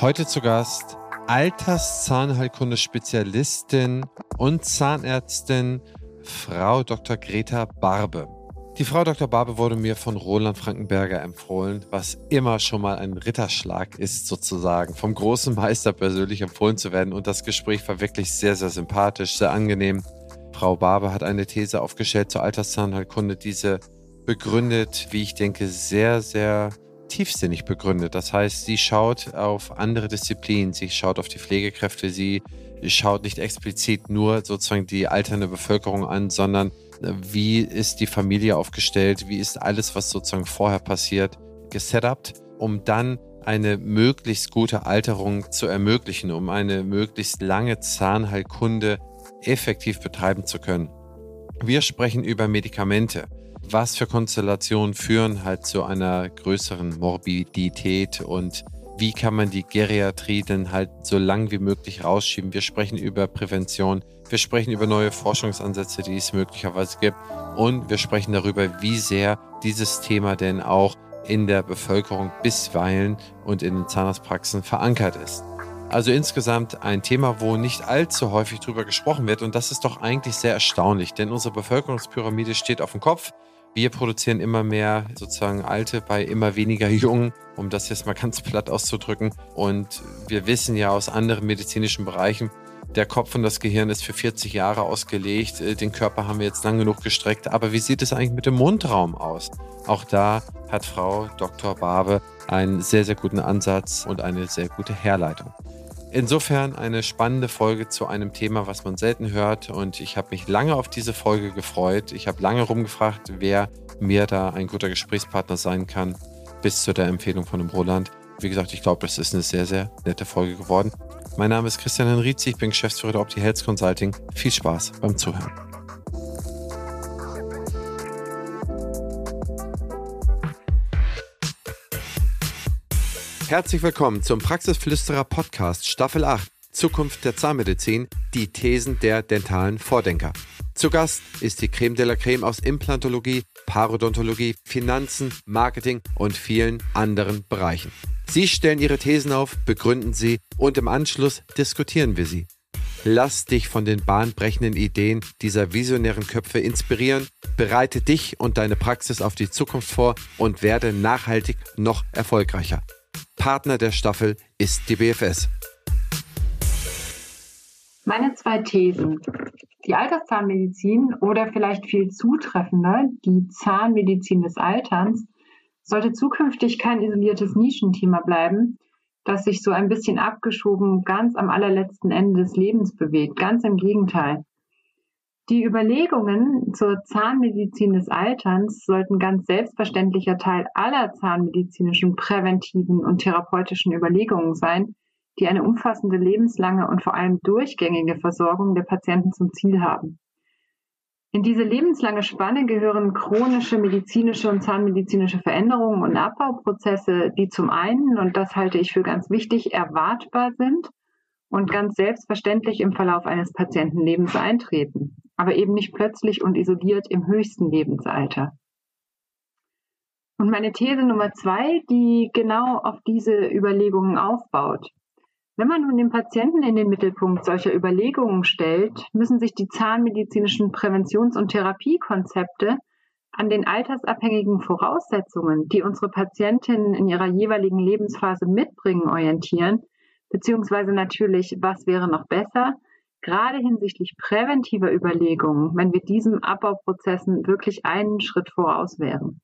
Heute zu Gast Alterszahnheilkunde-Spezialistin und Zahnärztin Frau Dr. Greta Barbe. Die Frau Dr. Barbe wurde mir von Roland Frankenberger empfohlen, was immer schon mal ein Ritterschlag ist, sozusagen, vom großen Meister persönlich empfohlen zu werden. Und das Gespräch war wirklich sehr, sehr sympathisch, sehr angenehm. Frau Barbe hat eine These aufgestellt zur Alterszahnheilkunde, diese begründet, wie ich denke, sehr, sehr tiefsinnig begründet. Das heißt, sie schaut auf andere Disziplinen, sie schaut auf die Pflegekräfte, sie schaut nicht explizit nur sozusagen die alternde Bevölkerung an, sondern äh, wie ist die Familie aufgestellt, wie ist alles, was sozusagen vorher passiert, gesetupt, um dann eine möglichst gute Alterung zu ermöglichen, um eine möglichst lange Zahnheilkunde effektiv betreiben zu können. Wir sprechen über Medikamente was für Konstellationen führen halt zu einer größeren Morbidität und wie kann man die Geriatrie denn halt so lang wie möglich rausschieben. Wir sprechen über Prävention, wir sprechen über neue Forschungsansätze, die es möglicherweise gibt und wir sprechen darüber, wie sehr dieses Thema denn auch in der Bevölkerung bisweilen und in den Zahnarztpraxen verankert ist. Also insgesamt ein Thema, wo nicht allzu häufig drüber gesprochen wird und das ist doch eigentlich sehr erstaunlich, denn unsere Bevölkerungspyramide steht auf dem Kopf. Wir produzieren immer mehr sozusagen Alte bei immer weniger Jungen, um das jetzt mal ganz platt auszudrücken. Und wir wissen ja aus anderen medizinischen Bereichen, der Kopf und das Gehirn ist für 40 Jahre ausgelegt. Äh, den Körper haben wir jetzt lang genug gestreckt. Aber wie sieht es eigentlich mit dem Mundraum aus? Auch da hat Frau Dr. Barbe einen sehr, sehr guten Ansatz und eine sehr gute Herleitung. Insofern eine spannende Folge zu einem Thema, was man selten hört. Und ich habe mich lange auf diese Folge gefreut. Ich habe lange rumgefragt, wer mir da ein guter Gesprächspartner sein kann, bis zu der Empfehlung von dem Roland. Wie gesagt, ich glaube, das ist eine sehr, sehr nette Folge geworden. Mein Name ist Christian Henrizi, ich bin Geschäftsführer der Opti Health Consulting. Viel Spaß beim Zuhören. Herzlich willkommen zum Praxisflüsterer Podcast Staffel 8 Zukunft der Zahnmedizin, die Thesen der dentalen Vordenker. Zu Gast ist die Creme de la Creme aus Implantologie, Parodontologie, Finanzen, Marketing und vielen anderen Bereichen. Sie stellen ihre Thesen auf, begründen sie und im Anschluss diskutieren wir sie. Lass dich von den bahnbrechenden Ideen dieser visionären Köpfe inspirieren, bereite dich und deine Praxis auf die Zukunft vor und werde nachhaltig noch erfolgreicher. Partner der Staffel ist die BFS. Meine zwei Thesen. Die Alterszahnmedizin oder vielleicht viel zutreffender die Zahnmedizin des Alterns sollte zukünftig kein isoliertes Nischenthema bleiben, das sich so ein bisschen abgeschoben ganz am allerletzten Ende des Lebens bewegt. Ganz im Gegenteil. Die Überlegungen zur Zahnmedizin des Alterns sollten ganz selbstverständlicher Teil aller zahnmedizinischen präventiven und therapeutischen Überlegungen sein, die eine umfassende lebenslange und vor allem durchgängige Versorgung der Patienten zum Ziel haben. In diese lebenslange Spanne gehören chronische medizinische und zahnmedizinische Veränderungen und Abbauprozesse, die zum einen, und das halte ich für ganz wichtig, erwartbar sind und ganz selbstverständlich im Verlauf eines Patientenlebens eintreten aber eben nicht plötzlich und isoliert im höchsten Lebensalter. Und meine These Nummer zwei, die genau auf diese Überlegungen aufbaut. Wenn man nun den Patienten in den Mittelpunkt solcher Überlegungen stellt, müssen sich die zahnmedizinischen Präventions- und Therapiekonzepte an den altersabhängigen Voraussetzungen, die unsere Patientinnen in ihrer jeweiligen Lebensphase mitbringen, orientieren, beziehungsweise natürlich, was wäre noch besser, gerade hinsichtlich präventiver Überlegungen, wenn wir diesen Abbauprozessen wirklich einen Schritt voraus wären.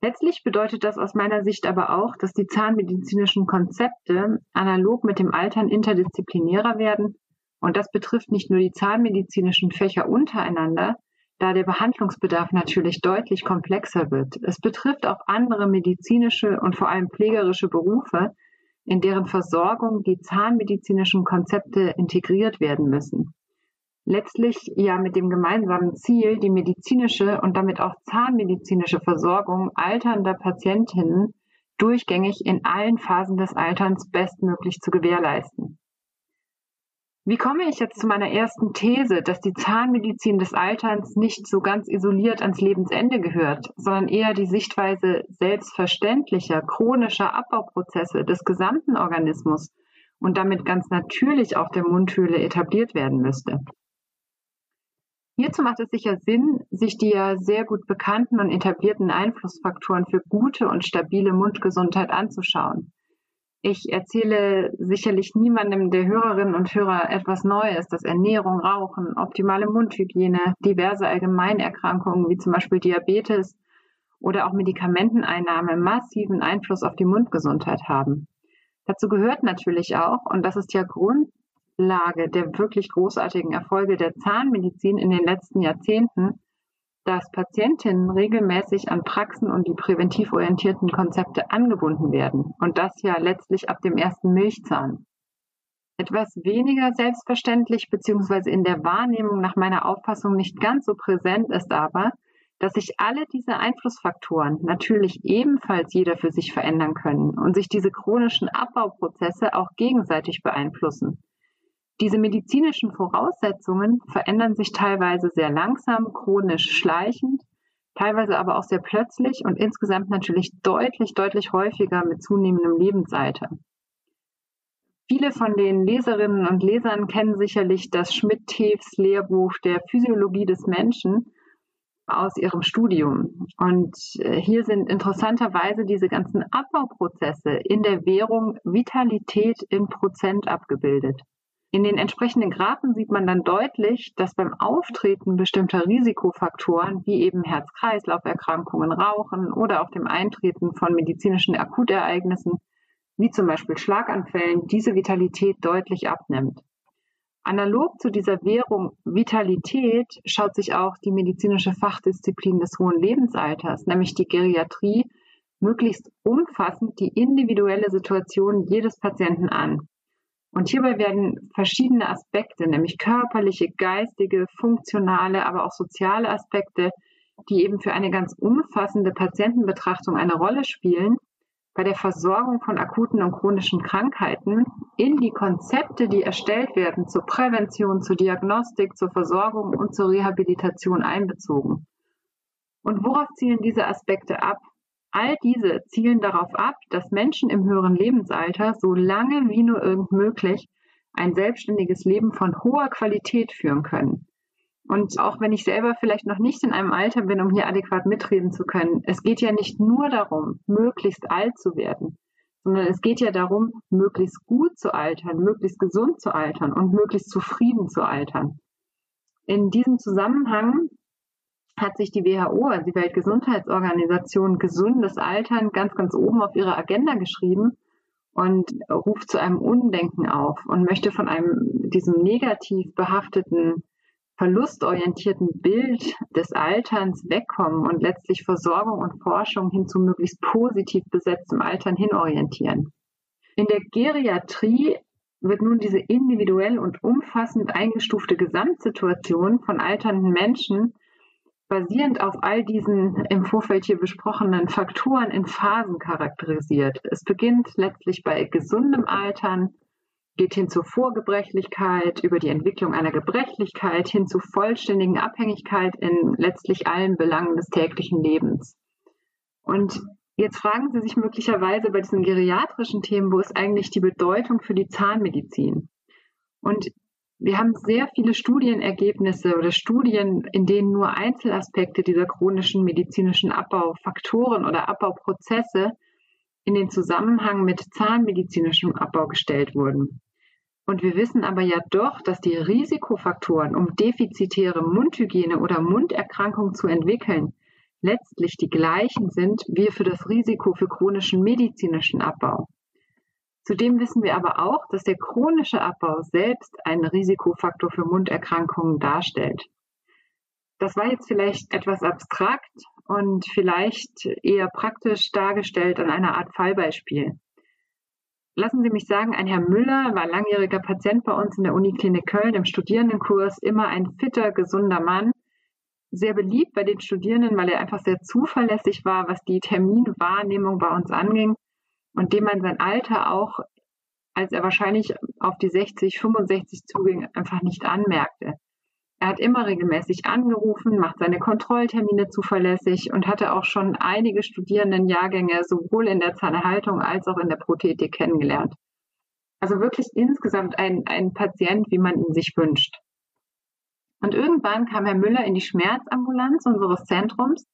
Letztlich bedeutet das aus meiner Sicht aber auch, dass die zahnmedizinischen Konzepte analog mit dem Altern interdisziplinärer werden. Und das betrifft nicht nur die zahnmedizinischen Fächer untereinander, da der Behandlungsbedarf natürlich deutlich komplexer wird. Es betrifft auch andere medizinische und vor allem pflegerische Berufe, in deren Versorgung die zahnmedizinischen Konzepte integriert werden müssen. Letztlich ja mit dem gemeinsamen Ziel, die medizinische und damit auch zahnmedizinische Versorgung alternder Patientinnen durchgängig in allen Phasen des Alterns bestmöglich zu gewährleisten. Wie komme ich jetzt zu meiner ersten These, dass die Zahnmedizin des Alterns nicht so ganz isoliert ans Lebensende gehört, sondern eher die Sichtweise selbstverständlicher, chronischer Abbauprozesse des gesamten Organismus und damit ganz natürlich auch der Mundhöhle etabliert werden müsste? Hierzu macht es sicher Sinn, sich die ja sehr gut bekannten und etablierten Einflussfaktoren für gute und stabile Mundgesundheit anzuschauen. Ich erzähle sicherlich niemandem der Hörerinnen und Hörer etwas Neues, dass Ernährung, Rauchen, optimale Mundhygiene, diverse Allgemeinerkrankungen wie zum Beispiel Diabetes oder auch Medikamenteneinnahme massiven Einfluss auf die Mundgesundheit haben. Dazu gehört natürlich auch, und das ist ja Grundlage der wirklich großartigen Erfolge der Zahnmedizin in den letzten Jahrzehnten, dass Patientinnen regelmäßig an Praxen und die präventiv orientierten Konzepte angebunden werden und das ja letztlich ab dem ersten Milchzahn. Etwas weniger selbstverständlich bzw. in der Wahrnehmung nach meiner Auffassung nicht ganz so präsent ist aber, dass sich alle diese Einflussfaktoren natürlich ebenfalls jeder für sich verändern können und sich diese chronischen Abbauprozesse auch gegenseitig beeinflussen. Diese medizinischen Voraussetzungen verändern sich teilweise sehr langsam, chronisch schleichend, teilweise aber auch sehr plötzlich und insgesamt natürlich deutlich, deutlich häufiger mit zunehmendem Lebensalter. Viele von den Leserinnen und Lesern kennen sicherlich das Schmidt-Tews Lehrbuch der Physiologie des Menschen aus ihrem Studium. Und äh, hier sind interessanterweise diese ganzen Abbauprozesse in der Währung Vitalität in Prozent abgebildet. In den entsprechenden Graphen sieht man dann deutlich, dass beim Auftreten bestimmter Risikofaktoren wie eben Herz-Kreislauf-Erkrankungen, Rauchen oder auch dem Eintreten von medizinischen Akutereignissen wie zum Beispiel Schlaganfällen diese Vitalität deutlich abnimmt. Analog zu dieser Währung Vitalität schaut sich auch die medizinische Fachdisziplin des hohen Lebensalters, nämlich die Geriatrie, möglichst umfassend die individuelle Situation jedes Patienten an. Und hierbei werden verschiedene Aspekte, nämlich körperliche, geistige, funktionale, aber auch soziale Aspekte, die eben für eine ganz umfassende Patientenbetrachtung eine Rolle spielen, bei der Versorgung von akuten und chronischen Krankheiten in die Konzepte, die erstellt werden, zur Prävention, zur Diagnostik, zur Versorgung und zur Rehabilitation einbezogen. Und worauf zielen diese Aspekte ab? All diese zielen darauf ab, dass Menschen im höheren Lebensalter so lange wie nur irgend möglich ein selbstständiges Leben von hoher Qualität führen können. Und auch wenn ich selber vielleicht noch nicht in einem Alter bin, um hier adäquat mitreden zu können, es geht ja nicht nur darum, möglichst alt zu werden, sondern es geht ja darum, möglichst gut zu altern, möglichst gesund zu altern und möglichst zufrieden zu altern. In diesem Zusammenhang hat sich die WHO, also die Weltgesundheitsorganisation, gesundes Altern ganz, ganz oben auf ihre Agenda geschrieben und ruft zu einem Undenken auf und möchte von einem, diesem negativ behafteten, verlustorientierten Bild des Alterns wegkommen und letztlich Versorgung und Forschung hin zu möglichst positiv besetztem Altern hinorientieren. In der Geriatrie wird nun diese individuell und umfassend eingestufte Gesamtsituation von alternden Menschen basierend auf all diesen im Vorfeld hier besprochenen Faktoren in Phasen charakterisiert. Es beginnt letztlich bei gesundem Altern, geht hin zur Vorgebrechlichkeit, über die Entwicklung einer Gebrechlichkeit hin zu vollständigen Abhängigkeit in letztlich allen Belangen des täglichen Lebens. Und jetzt fragen Sie sich möglicherweise bei diesen geriatrischen Themen, wo ist eigentlich die Bedeutung für die Zahnmedizin? Und wir haben sehr viele Studienergebnisse oder Studien, in denen nur Einzelaspekte dieser chronischen medizinischen Abbaufaktoren oder Abbauprozesse in den Zusammenhang mit zahnmedizinischem Abbau gestellt wurden. Und wir wissen aber ja doch, dass die Risikofaktoren, um defizitäre Mundhygiene oder Munderkrankung zu entwickeln, letztlich die gleichen sind wie für das Risiko für chronischen medizinischen Abbau. Zudem wissen wir aber auch, dass der chronische Abbau selbst einen Risikofaktor für Munderkrankungen darstellt. Das war jetzt vielleicht etwas abstrakt und vielleicht eher praktisch dargestellt an einer Art Fallbeispiel. Lassen Sie mich sagen, ein Herr Müller war langjähriger Patient bei uns in der Uniklinik Köln im Studierendenkurs, immer ein fitter, gesunder Mann, sehr beliebt bei den Studierenden, weil er einfach sehr zuverlässig war, was die Terminwahrnehmung bei uns anging und dem man sein Alter auch als er wahrscheinlich auf die 60, 65 zuging, einfach nicht anmerkte. Er hat immer regelmäßig angerufen, macht seine Kontrolltermine zuverlässig und hatte auch schon einige Studierendenjahrgänge sowohl in der Zahnerhaltung als auch in der Prothetik kennengelernt. Also wirklich insgesamt ein, ein Patient, wie man ihn sich wünscht. Und irgendwann kam Herr Müller in die Schmerzambulanz unseres Zentrums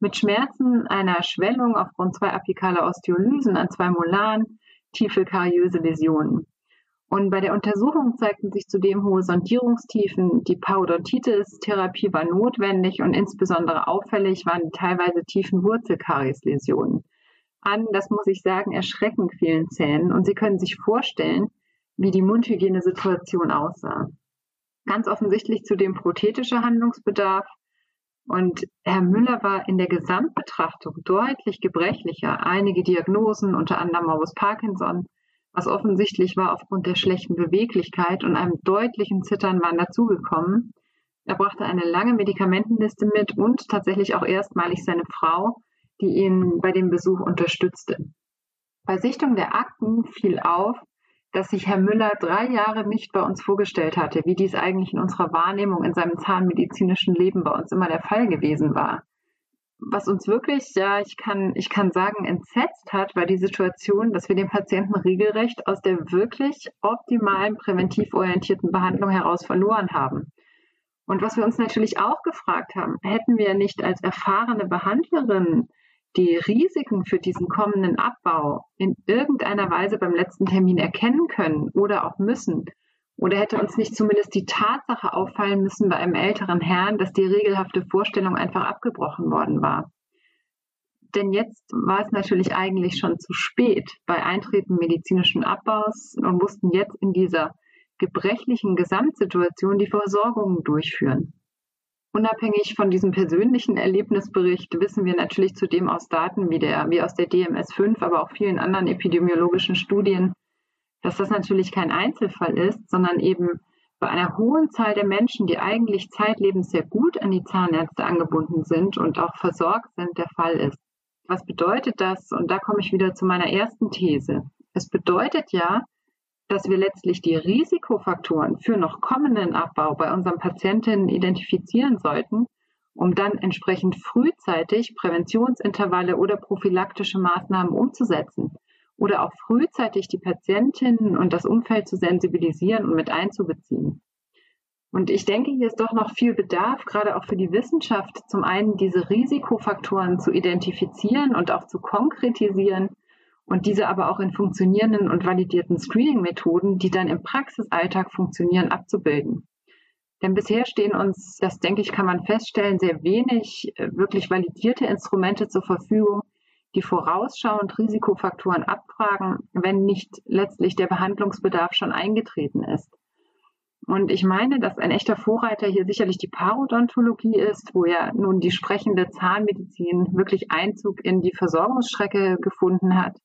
mit Schmerzen einer Schwellung aufgrund zwei apikaler Osteolysen an zwei Molaren, tiefe kariöse Läsionen. Und bei der Untersuchung zeigten sich zudem hohe Sondierungstiefen. Die Parodontitis-Therapie war notwendig und insbesondere auffällig waren die teilweise tiefen Wurzelkariesläsionen an, das muss ich sagen, erschreckend vielen Zähnen. Und Sie können sich vorstellen, wie die Mundhygienesituation aussah. Ganz offensichtlich zudem prothetischer Handlungsbedarf. Und Herr Müller war in der Gesamtbetrachtung deutlich gebrechlicher. Einige Diagnosen, unter anderem Morbus Parkinson, was offensichtlich war aufgrund der schlechten Beweglichkeit und einem deutlichen Zittern waren dazugekommen. Er brachte eine lange Medikamentenliste mit und tatsächlich auch erstmalig seine Frau, die ihn bei dem Besuch unterstützte. Bei Sichtung der Akten fiel auf, dass sich Herr Müller drei Jahre nicht bei uns vorgestellt hatte, wie dies eigentlich in unserer Wahrnehmung in seinem zahnmedizinischen Leben bei uns immer der Fall gewesen war was uns wirklich, ja, ich kann, ich kann sagen, entsetzt hat, war die Situation, dass wir den Patienten regelrecht aus der wirklich optimalen präventiv orientierten Behandlung heraus verloren haben. Und was wir uns natürlich auch gefragt haben, hätten wir nicht als erfahrene Behandlerin die Risiken für diesen kommenden Abbau in irgendeiner Weise beim letzten Termin erkennen können oder auch müssen, oder hätte uns nicht zumindest die Tatsache auffallen müssen bei einem älteren Herrn, dass die regelhafte Vorstellung einfach abgebrochen worden war? Denn jetzt war es natürlich eigentlich schon zu spät bei Eintreten medizinischen Abbaus und mussten jetzt in dieser gebrechlichen Gesamtsituation die Versorgung durchführen. Unabhängig von diesem persönlichen Erlebnisbericht wissen wir natürlich zudem aus Daten wie, der, wie aus der DMS 5, aber auch vielen anderen epidemiologischen Studien, dass das natürlich kein Einzelfall ist, sondern eben bei einer hohen Zahl der Menschen, die eigentlich zeitlebens sehr gut an die Zahnärzte angebunden sind und auch versorgt sind, der Fall ist. Was bedeutet das? Und da komme ich wieder zu meiner ersten These. Es bedeutet ja, dass wir letztlich die Risikofaktoren für noch kommenden Abbau bei unseren Patientinnen identifizieren sollten, um dann entsprechend frühzeitig Präventionsintervalle oder prophylaktische Maßnahmen umzusetzen oder auch frühzeitig die Patientinnen und das Umfeld zu sensibilisieren und mit einzubeziehen. Und ich denke, hier ist doch noch viel Bedarf, gerade auch für die Wissenschaft, zum einen diese Risikofaktoren zu identifizieren und auch zu konkretisieren und diese aber auch in funktionierenden und validierten Screening-Methoden, die dann im Praxisalltag funktionieren, abzubilden. Denn bisher stehen uns, das denke ich, kann man feststellen, sehr wenig äh, wirklich validierte Instrumente zur Verfügung, die vorausschauend Risikofaktoren abfragen, wenn nicht letztlich der Behandlungsbedarf schon eingetreten ist. Und ich meine, dass ein echter Vorreiter hier sicherlich die Parodontologie ist, wo ja nun die sprechende Zahnmedizin wirklich Einzug in die Versorgungsstrecke gefunden hat.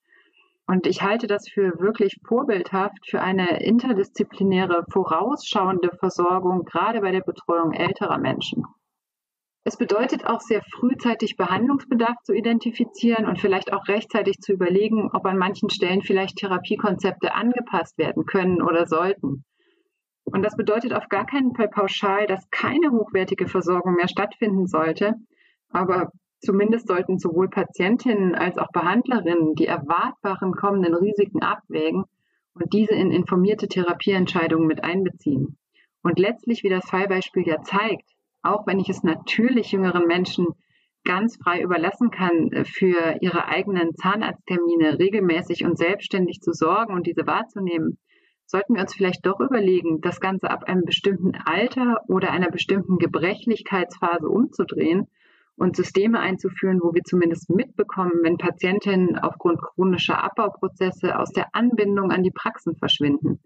Und ich halte das für wirklich vorbildhaft für eine interdisziplinäre, vorausschauende Versorgung, gerade bei der Betreuung älterer Menschen. Es bedeutet auch sehr frühzeitig Behandlungsbedarf zu identifizieren und vielleicht auch rechtzeitig zu überlegen, ob an manchen Stellen vielleicht Therapiekonzepte angepasst werden können oder sollten. Und das bedeutet auf gar keinen Fall pauschal, dass keine hochwertige Versorgung mehr stattfinden sollte. Aber zumindest sollten sowohl Patientinnen als auch Behandlerinnen die erwartbaren kommenden Risiken abwägen und diese in informierte Therapieentscheidungen mit einbeziehen. Und letztlich, wie das Fallbeispiel ja zeigt, auch wenn ich es natürlich jüngeren Menschen ganz frei überlassen kann, äh, für ihre eigenen Zahnarzttermine regelmäßig und selbstständig zu sorgen und diese wahrzunehmen, sollten wir uns vielleicht doch überlegen, das Ganze ab einem bestimmten Alter oder einer bestimmten Gebrechlichkeitsphase umzudrehen und Systeme einzuführen, wo wir zumindest mitbekommen, wenn Patientinnen aufgrund chronischer Abbauprozesse aus der Anbindung an die Praxen verschwinden.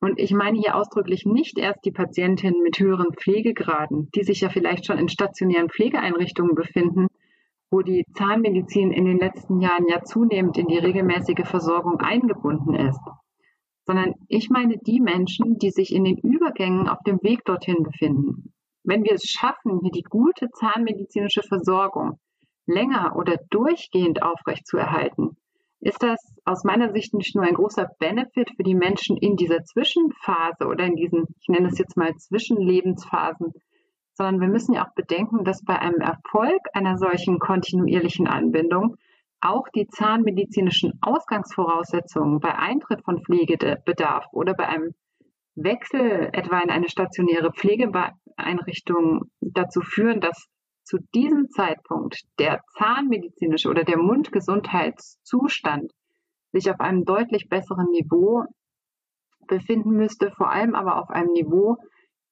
Und ich meine hier ausdrücklich nicht erst die Patientinnen mit höheren Pflegegraden, die sich ja vielleicht schon in stationären Pflegeeinrichtungen befinden, wo die Zahnmedizin in den letzten Jahren ja zunehmend in die regelmäßige Versorgung eingebunden ist, sondern ich meine die Menschen, die sich in den Übergängen auf dem Weg dorthin befinden. Wenn wir es schaffen, hier die gute zahnmedizinische Versorgung länger oder durchgehend aufrechtzuerhalten, ist das aus meiner Sicht nicht nur ein großer Benefit für die Menschen in dieser Zwischenphase oder in diesen, ich nenne es jetzt mal Zwischenlebensphasen, sondern wir müssen ja auch bedenken, dass bei einem Erfolg einer solchen kontinuierlichen Anbindung auch die zahnmedizinischen Ausgangsvoraussetzungen bei Eintritt von Pflegebedarf oder bei einem Wechsel etwa in eine stationäre Pflegeeinrichtung dazu führen, dass zu diesem Zeitpunkt der zahnmedizinische oder der Mundgesundheitszustand sich auf einem deutlich besseren Niveau befinden müsste, vor allem aber auf einem Niveau,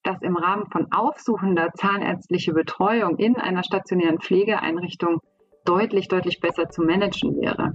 das im Rahmen von aufsuchender zahnärztlicher Betreuung in einer stationären Pflegeeinrichtung deutlich, deutlich besser zu managen wäre.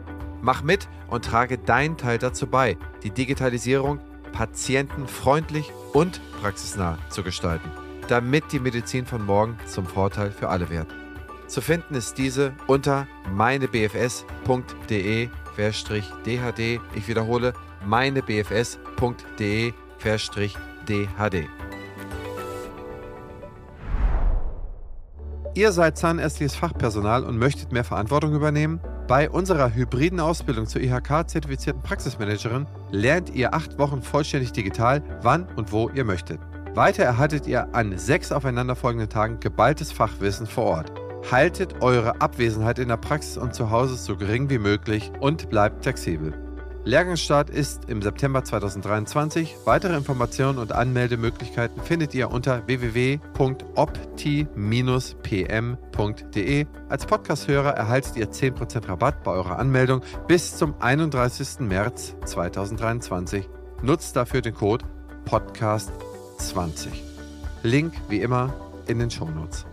Mach mit und trage deinen Teil dazu bei, die Digitalisierung patientenfreundlich und praxisnah zu gestalten, damit die Medizin von morgen zum Vorteil für alle wird. Zu finden ist diese unter meinebfs.de-dhd. Ich wiederhole, meinebfs.de-dhd. Ihr seid zahnärztliches Fachpersonal und möchtet mehr Verantwortung übernehmen? Bei unserer hybriden Ausbildung zur IHK-zertifizierten Praxismanagerin lernt ihr acht Wochen vollständig digital, wann und wo ihr möchtet. Weiter erhaltet ihr an sechs aufeinanderfolgenden Tagen geballtes Fachwissen vor Ort. Haltet eure Abwesenheit in der Praxis und zu Hause so gering wie möglich und bleibt flexibel. Lehrgangsstart ist im September 2023. Weitere Informationen und Anmeldemöglichkeiten findet ihr unter www.opti-pm.de. Als Podcast-Hörer erhaltet ihr 10% Rabatt bei eurer Anmeldung bis zum 31. März 2023. Nutzt dafür den Code PODCAST20. Link wie immer in den Shownotes.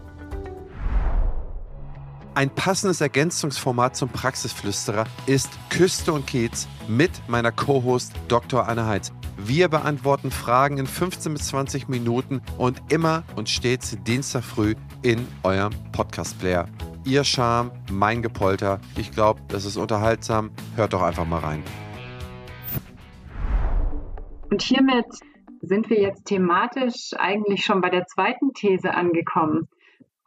Ein passendes Ergänzungsformat zum Praxisflüsterer ist Küste und Kiez mit meiner Co-Host Dr. Anne Heitz. Wir beantworten Fragen in 15 bis 20 Minuten und immer und stets Dienstag früh in eurem Podcast-Player. Ihr Charme, mein Gepolter. Ich glaube, das ist unterhaltsam. Hört doch einfach mal rein. Und hiermit sind wir jetzt thematisch eigentlich schon bei der zweiten These angekommen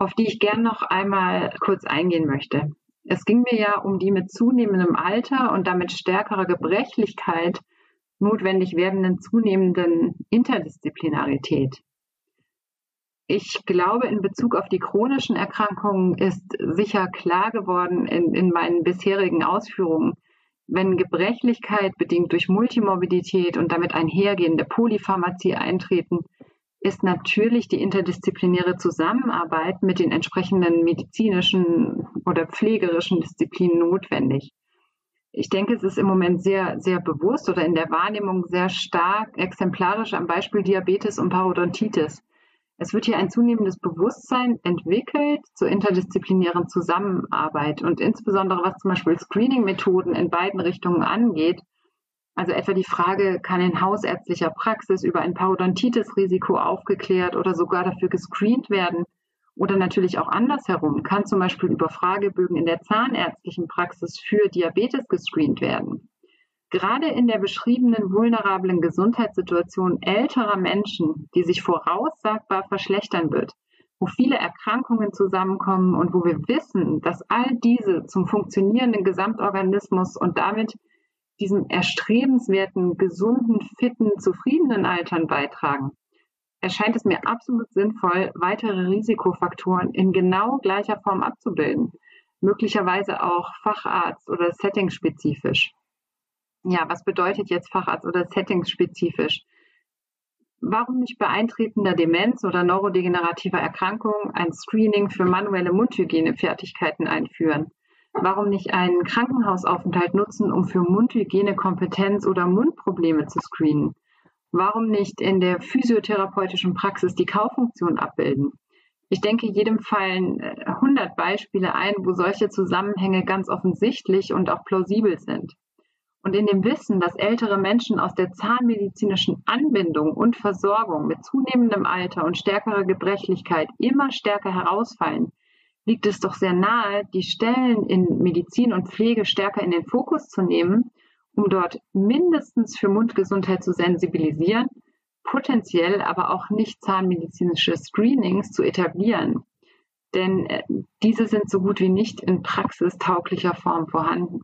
auf die ich gern noch einmal kurz eingehen möchte. Es ging mir ja um die mit zunehmendem Alter und damit stärkerer Gebrechlichkeit notwendig werdenden zunehmenden Interdisziplinarität. Ich glaube, in Bezug auf die chronischen Erkrankungen ist sicher klar geworden in, in meinen bisherigen Ausführungen, wenn Gebrechlichkeit bedingt durch Multimorbidität und damit einhergehende Polypharmazie eintreten, ist natürlich die interdisziplinäre Zusammenarbeit mit den entsprechenden medizinischen oder pflegerischen Disziplinen notwendig. Ich denke, es ist im Moment sehr, sehr bewusst oder in der Wahrnehmung sehr stark exemplarisch am Beispiel Diabetes und Parodontitis. Es wird hier ein zunehmendes Bewusstsein entwickelt zur interdisziplinären Zusammenarbeit und insbesondere was zum Beispiel Screening-Methoden in beiden Richtungen angeht, also etwa die Frage, kann in hausärztlicher Praxis über ein Parodontitis-Risiko aufgeklärt oder sogar dafür gescreent werden? Oder natürlich auch andersherum, kann zum Beispiel über Fragebögen in der zahnärztlichen Praxis für Diabetes gescreent werden? Gerade in der beschriebenen vulnerablen Gesundheitssituation älterer Menschen, die sich voraussagbar verschlechtern wird, wo viele Erkrankungen zusammenkommen und wo wir wissen, dass all diese zum funktionierenden Gesamtorganismus und damit diesem erstrebenswerten, gesunden, fitten, zufriedenen Altern beitragen, erscheint es mir absolut sinnvoll, weitere Risikofaktoren in genau gleicher Form abzubilden, möglicherweise auch Facharzt oder settingspezifisch. Ja, was bedeutet jetzt Facharzt oder settingspezifisch? Warum nicht bei eintretender Demenz oder neurodegenerativer Erkrankung ein Screening für manuelle Mundhygienefertigkeiten einführen? Warum nicht einen Krankenhausaufenthalt nutzen, um für Mundhygienekompetenz oder Mundprobleme zu screenen? Warum nicht in der physiotherapeutischen Praxis die Kaufunktion abbilden? Ich denke, jedem fallen 100 äh, Beispiele ein, wo solche Zusammenhänge ganz offensichtlich und auch plausibel sind. Und in dem Wissen, dass ältere Menschen aus der zahnmedizinischen Anbindung und Versorgung mit zunehmendem Alter und stärkerer Gebrechlichkeit immer stärker herausfallen, liegt es doch sehr nahe, die Stellen in Medizin und Pflege stärker in den Fokus zu nehmen, um dort mindestens für Mundgesundheit zu sensibilisieren, potenziell aber auch nicht zahnmedizinische Screenings zu etablieren. Denn äh, diese sind so gut wie nicht in praxistauglicher Form vorhanden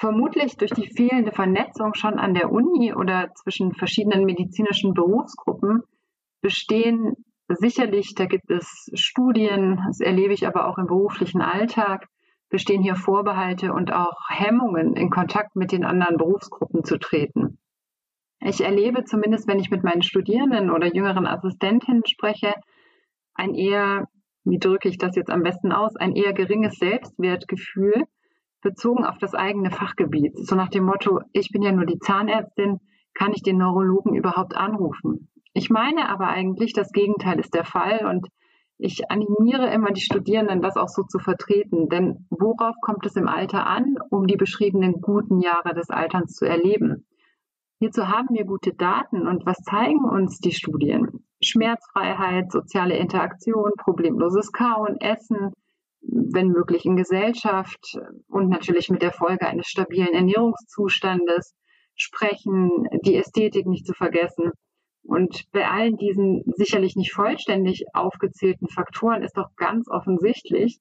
vermutlich durch die fehlende Vernetzung schon an der Uni oder zwischen verschiedenen medizinischen Berufsgruppen bestehen sicherlich, da gibt es Studien, das erlebe ich aber auch im beruflichen Alltag, bestehen hier Vorbehalte und auch Hemmungen, in Kontakt mit den anderen Berufsgruppen zu treten. Ich erlebe zumindest, wenn ich mit meinen Studierenden oder jüngeren Assistentinnen spreche, ein eher, wie drücke ich das jetzt am besten aus, ein eher geringes Selbstwertgefühl, bezogen auf das eigene Fachgebiet. So nach dem Motto, ich bin ja nur die Zahnärztin, kann ich den Neurologen überhaupt anrufen? Ich meine aber eigentlich, das Gegenteil ist der Fall und ich animiere immer die Studierenden, das auch so zu vertreten. Denn worauf kommt es im Alter an, um die beschriebenen guten Jahre des Alterns zu erleben? Hierzu haben wir gute Daten und was zeigen uns die Studien? Schmerzfreiheit, soziale Interaktion, problemloses Kauen, Essen, wenn möglich in Gesellschaft und natürlich mit der Folge eines stabilen Ernährungszustandes sprechen, die Ästhetik nicht zu vergessen. Und bei allen diesen sicherlich nicht vollständig aufgezählten Faktoren ist doch ganz offensichtlich,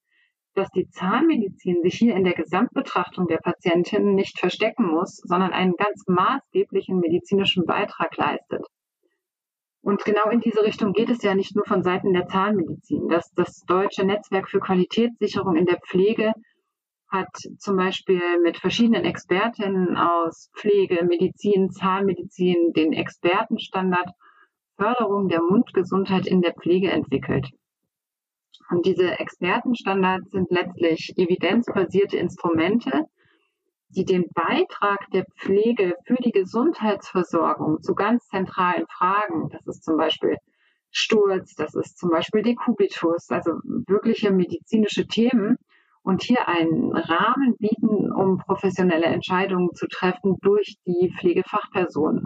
dass die Zahnmedizin sich hier in der Gesamtbetrachtung der Patientinnen nicht verstecken muss, sondern einen ganz maßgeblichen medizinischen Beitrag leistet. Und genau in diese Richtung geht es ja nicht nur von Seiten der Zahnmedizin. Das, das Deutsche Netzwerk für Qualitätssicherung in der Pflege hat zum Beispiel mit verschiedenen Expertinnen aus Pflege, Medizin, Zahnmedizin den Expertenstandard Förderung der Mundgesundheit in der Pflege entwickelt. Und diese Expertenstandards sind letztlich evidenzbasierte Instrumente, die den Beitrag der Pflege für die Gesundheitsversorgung zu ganz zentralen Fragen, das ist zum Beispiel Sturz, das ist zum Beispiel Dekubitus, also wirkliche medizinische Themen, und hier einen Rahmen bieten, um professionelle Entscheidungen zu treffen durch die Pflegefachpersonen.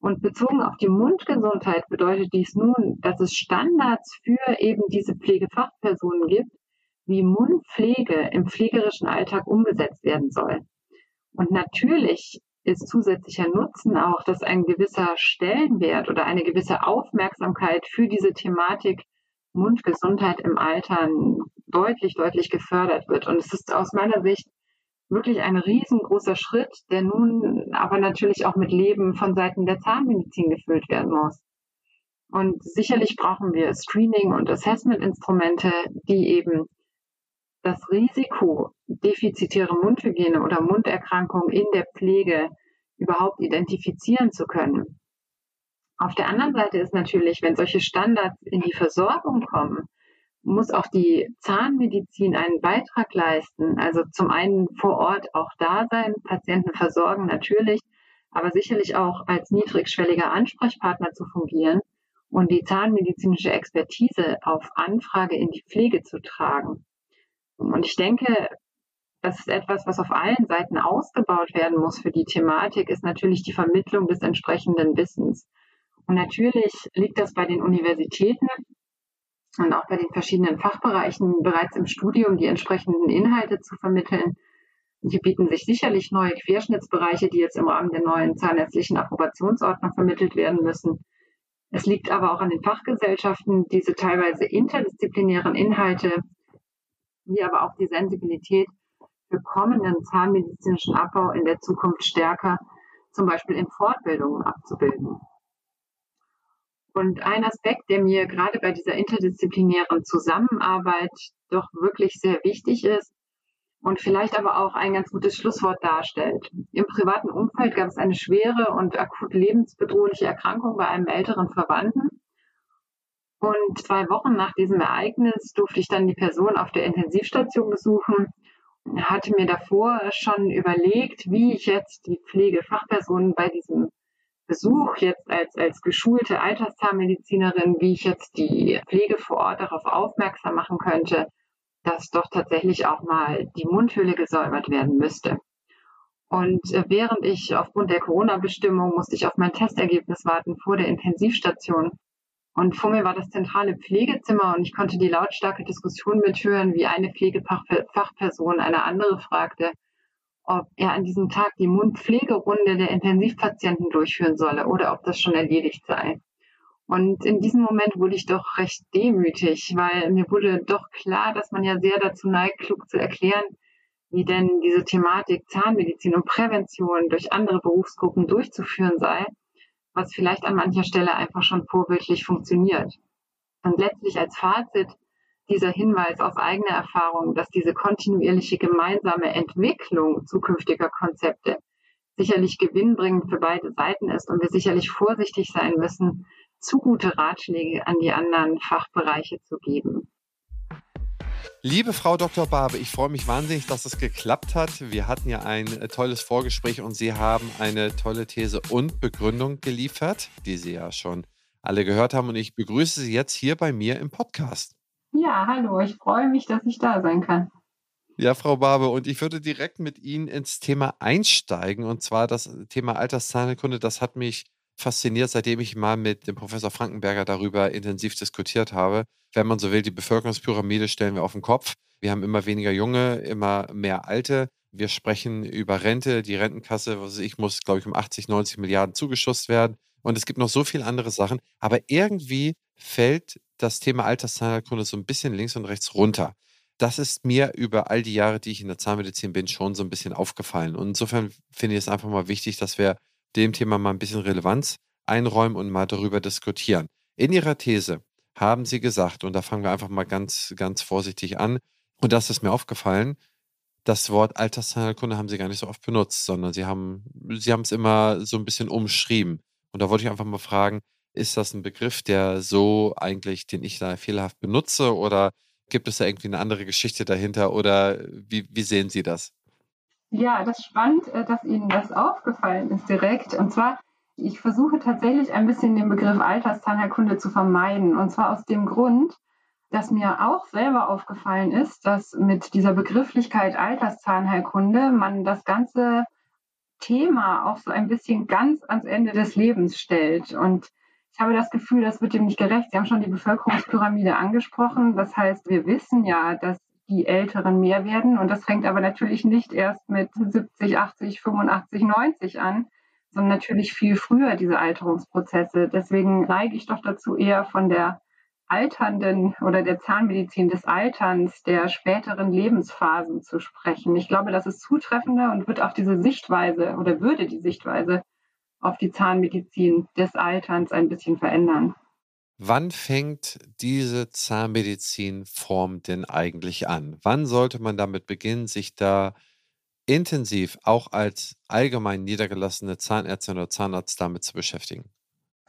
Und bezogen auf die Mundgesundheit bedeutet dies nun, dass es Standards für eben diese Pflegefachpersonen gibt, wie Mundpflege im pflegerischen Alltag umgesetzt werden soll. Und natürlich ist zusätzlicher Nutzen auch, dass ein gewisser Stellenwert oder eine gewisse Aufmerksamkeit für diese Thematik Mundgesundheit im Alter deutlich, deutlich gefördert wird. Und es ist aus meiner Sicht wirklich ein riesengroßer Schritt, der nun aber natürlich auch mit Leben von Seiten der Zahnmedizin gefüllt werden muss. Und sicherlich brauchen wir Screening und Assessment-Instrumente, die eben das Risiko defizitäre Mundhygiene oder Munderkrankungen in der Pflege überhaupt identifizieren zu können. Auf der anderen Seite ist natürlich, wenn solche Standards in die Versorgung kommen, muss auch die Zahnmedizin einen Beitrag leisten. Also zum einen vor Ort auch da sein, Patienten versorgen natürlich, aber sicherlich auch als niedrigschwelliger Ansprechpartner zu fungieren und die zahnmedizinische Expertise auf Anfrage in die Pflege zu tragen. Und ich denke, das ist etwas, was auf allen Seiten ausgebaut werden muss für die Thematik, ist natürlich die Vermittlung des entsprechenden Wissens. Und natürlich liegt das bei den Universitäten und auch bei den verschiedenen Fachbereichen bereits im Studium, die entsprechenden Inhalte zu vermitteln. Hier bieten sich sicherlich neue Querschnittsbereiche, die jetzt im Rahmen der neuen zahnärztlichen Approbationsordnung vermittelt werden müssen. Es liegt aber auch an den Fachgesellschaften, diese teilweise interdisziplinären Inhalte wie aber auch die Sensibilität für kommenden zahnmedizinischen Abbau in der Zukunft stärker, zum Beispiel in Fortbildungen abzubilden. Und ein Aspekt, der mir gerade bei dieser interdisziplinären Zusammenarbeit doch wirklich sehr wichtig ist und vielleicht aber auch ein ganz gutes Schlusswort darstellt. Im privaten Umfeld gab es eine schwere und akut lebensbedrohliche Erkrankung bei einem älteren Verwandten. Und zwei Wochen nach diesem Ereignis durfte ich dann die Person auf der Intensivstation besuchen. Hatte mir davor schon überlegt, wie ich jetzt die Pflegefachpersonen bei diesem Besuch jetzt als, als geschulte Alterszahnmedizinerin, wie ich jetzt die Pflege vor Ort darauf aufmerksam machen könnte, dass doch tatsächlich auch mal die Mundhöhle gesäubert werden müsste. Und äh, während ich aufgrund der Corona-Bestimmung musste ich auf mein Testergebnis warten vor der Intensivstation. Und vor mir war das zentrale Pflegezimmer und ich konnte die lautstarke Diskussion mithören, wie eine Pflegefachperson eine andere fragte, ob er an diesem Tag die Mundpflegerunde der Intensivpatienten durchführen solle oder ob das schon erledigt sei. Und in diesem Moment wurde ich doch recht demütig, weil mir wurde doch klar, dass man ja sehr dazu neigt, klug zu erklären, wie denn diese Thematik Zahnmedizin und Prävention durch andere Berufsgruppen durchzuführen sei, was vielleicht an mancher Stelle einfach schon vorbildlich funktioniert. Und letztlich als Fazit dieser Hinweis aus eigener Erfahrung, dass diese kontinuierliche gemeinsame Entwicklung zukünftiger Konzepte sicherlich gewinnbringend für beide Seiten ist und wir sicherlich vorsichtig sein müssen, zu gute Ratschläge an die anderen Fachbereiche zu geben. Liebe Frau Dr. Barbe, ich freue mich wahnsinnig, dass es geklappt hat. Wir hatten ja ein tolles Vorgespräch und Sie haben eine tolle These und Begründung geliefert, die Sie ja schon alle gehört haben. Und ich begrüße Sie jetzt hier bei mir im Podcast. Ja, hallo, ich freue mich, dass ich da sein kann. Ja, Frau Barbe, und ich würde direkt mit Ihnen ins Thema einsteigen. Und zwar das Thema Alterszahnkunde, das hat mich fasziniert, seitdem ich mal mit dem Professor Frankenberger darüber intensiv diskutiert habe. Wenn man so will, die Bevölkerungspyramide stellen wir auf den Kopf. Wir haben immer weniger Junge, immer mehr Alte. Wir sprechen über Rente. Die Rentenkasse, was ich muss, glaube ich, um 80, 90 Milliarden zugeschusst werden. Und es gibt noch so viele andere Sachen. Aber irgendwie fällt das Thema Alterszahnheilkunde so ein bisschen links und rechts runter. Das ist mir über all die Jahre, die ich in der Zahnmedizin bin, schon so ein bisschen aufgefallen. Und insofern finde ich es einfach mal wichtig, dass wir dem Thema mal ein bisschen Relevanz einräumen und mal darüber diskutieren. In Ihrer These haben Sie gesagt, und da fangen wir einfach mal ganz, ganz vorsichtig an, und das ist mir aufgefallen, das Wort Altersheilkunde haben Sie gar nicht so oft benutzt, sondern Sie haben, Sie haben es immer so ein bisschen umschrieben. Und da wollte ich einfach mal fragen, ist das ein Begriff, der so eigentlich, den ich da fehlerhaft benutze, oder gibt es da irgendwie eine andere Geschichte dahinter, oder wie, wie sehen Sie das? Ja, das ist spannend, äh, dass Ihnen das aufgefallen ist direkt. Und zwar, ich versuche tatsächlich ein bisschen den Begriff Alterszahnheilkunde zu vermeiden. Und zwar aus dem Grund, dass mir auch selber aufgefallen ist, dass mit dieser Begrifflichkeit Alterszahnheilkunde man das ganze Thema auch so ein bisschen ganz ans Ende des Lebens stellt. Und ich habe das Gefühl, das wird dem nicht gerecht. Sie haben schon die Bevölkerungspyramide angesprochen. Das heißt, wir wissen ja, dass die Älteren mehr werden. Und das fängt aber natürlich nicht erst mit 70, 80, 85, 90 an, sondern natürlich viel früher diese Alterungsprozesse. Deswegen neige ich doch dazu, eher von der alternden oder der Zahnmedizin des Alterns, der späteren Lebensphasen zu sprechen. Ich glaube, das ist zutreffender und wird auch diese Sichtweise oder würde die Sichtweise auf die Zahnmedizin des Alterns ein bisschen verändern. Wann fängt diese Zahnmedizinform denn eigentlich an? Wann sollte man damit beginnen, sich da intensiv auch als allgemein niedergelassene Zahnärztin oder Zahnarzt damit zu beschäftigen?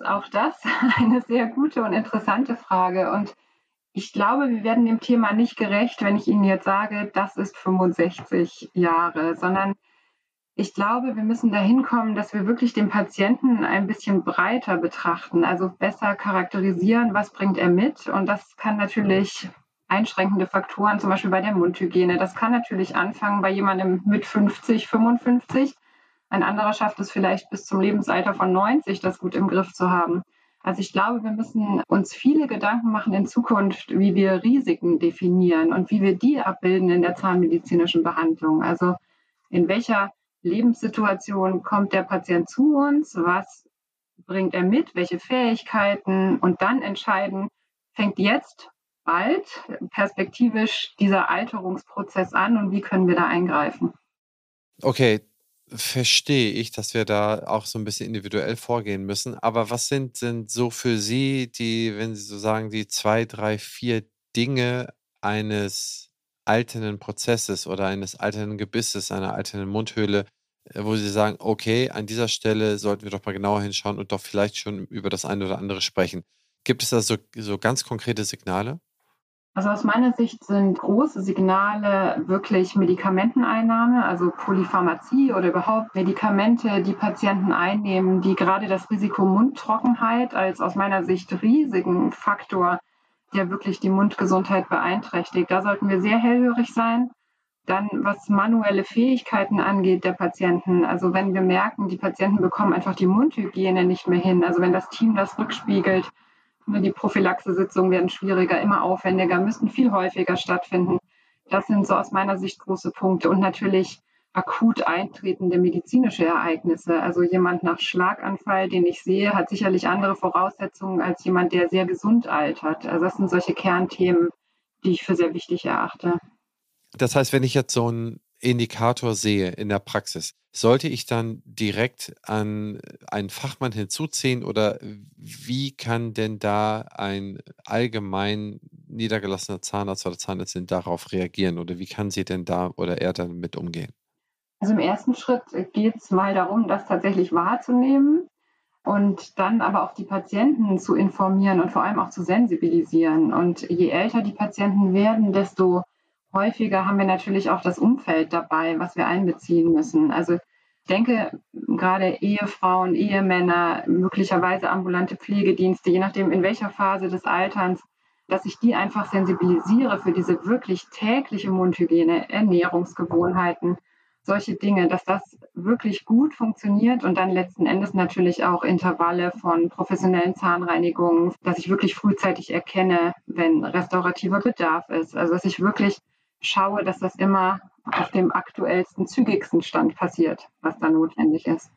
Auch das eine sehr gute und interessante Frage. Und ich glaube, wir werden dem Thema nicht gerecht, wenn ich Ihnen jetzt sage, das ist 65 Jahre, sondern ich glaube, wir müssen dahin kommen, dass wir wirklich den Patienten ein bisschen breiter betrachten, also besser charakterisieren, was bringt er mit. Und das kann natürlich einschränkende Faktoren, zum Beispiel bei der Mundhygiene, das kann natürlich anfangen bei jemandem mit 50, 55. Ein anderer schafft es vielleicht bis zum Lebensalter von 90, das gut im Griff zu haben. Also ich glaube, wir müssen uns viele Gedanken machen in Zukunft, wie wir Risiken definieren und wie wir die abbilden in der zahnmedizinischen Behandlung. Also in welcher Lebenssituation kommt der Patient zu uns, was bringt er mit, welche Fähigkeiten und dann entscheiden, fängt jetzt bald perspektivisch dieser Alterungsprozess an und wie können wir da eingreifen. Okay, verstehe ich, dass wir da auch so ein bisschen individuell vorgehen müssen. Aber was sind, sind so für Sie die, wenn Sie so sagen, die zwei, drei, vier Dinge eines alternden Prozesses oder eines alternden Gebisses, einer alternden Mundhöhle, äh, wo Sie sagen, okay, an dieser Stelle sollten wir doch mal genauer hinschauen und doch vielleicht schon über das eine oder andere sprechen. Gibt es da so, so ganz konkrete Signale? Also aus meiner Sicht sind große Signale wirklich Medikamenteneinnahme, also Polypharmazie oder überhaupt Medikamente, die Patienten einnehmen, die gerade das Risiko Mundtrockenheit als aus meiner Sicht riesigen Faktor der wirklich die Mundgesundheit beeinträchtigt. Da sollten wir sehr hellhörig sein. Dann, was manuelle Fähigkeiten angeht der Patienten. Also wenn wir merken, die Patienten bekommen einfach die Mundhygiene nicht mehr hin. Also wenn das Team das rückspiegelt, ne, die Prophylaxe-Sitzungen werden schwieriger, immer aufwendiger, müssen viel häufiger stattfinden. Das sind so aus meiner Sicht große Punkte. Und natürlich akut eintretende medizinische Ereignisse. Also jemand nach Schlaganfall, den ich sehe, hat sicherlich andere Voraussetzungen als jemand, der sehr gesund altert. Also das sind solche Kernthemen, die ich für sehr wichtig erachte. Das heißt, wenn ich jetzt so einen Indikator sehe in der Praxis, sollte ich dann direkt an einen Fachmann hinzuziehen oder wie kann denn da ein allgemein niedergelassener Zahnarzt oder Zahnärztin darauf reagieren oder wie kann sie denn da oder er damit umgehen? Also im ersten Schritt geht es mal darum, das tatsächlich wahrzunehmen und dann aber auch die Patienten zu informieren und vor allem auch zu sensibilisieren. Und je älter die Patienten werden, desto häufiger haben wir natürlich auch das Umfeld dabei, was wir einbeziehen müssen. Also ich denke, gerade Ehefrauen, Ehemänner, möglicherweise ambulante Pflegedienste, je nachdem in welcher Phase des Alterns, dass ich die einfach sensibilisiere für diese wirklich tägliche Mundhygiene, Ernährungsgewohnheiten, solche Dinge, dass das wirklich gut funktioniert und dann letzten Endes natürlich auch Intervalle von professionellen Zahnreinigungen, dass ich wirklich frühzeitig erkenne, wenn restaurativer Bedarf ist. Also dass ich wirklich schaue, dass das immer auf dem aktuellsten, zügigsten Stand passiert, was da notwendig ist.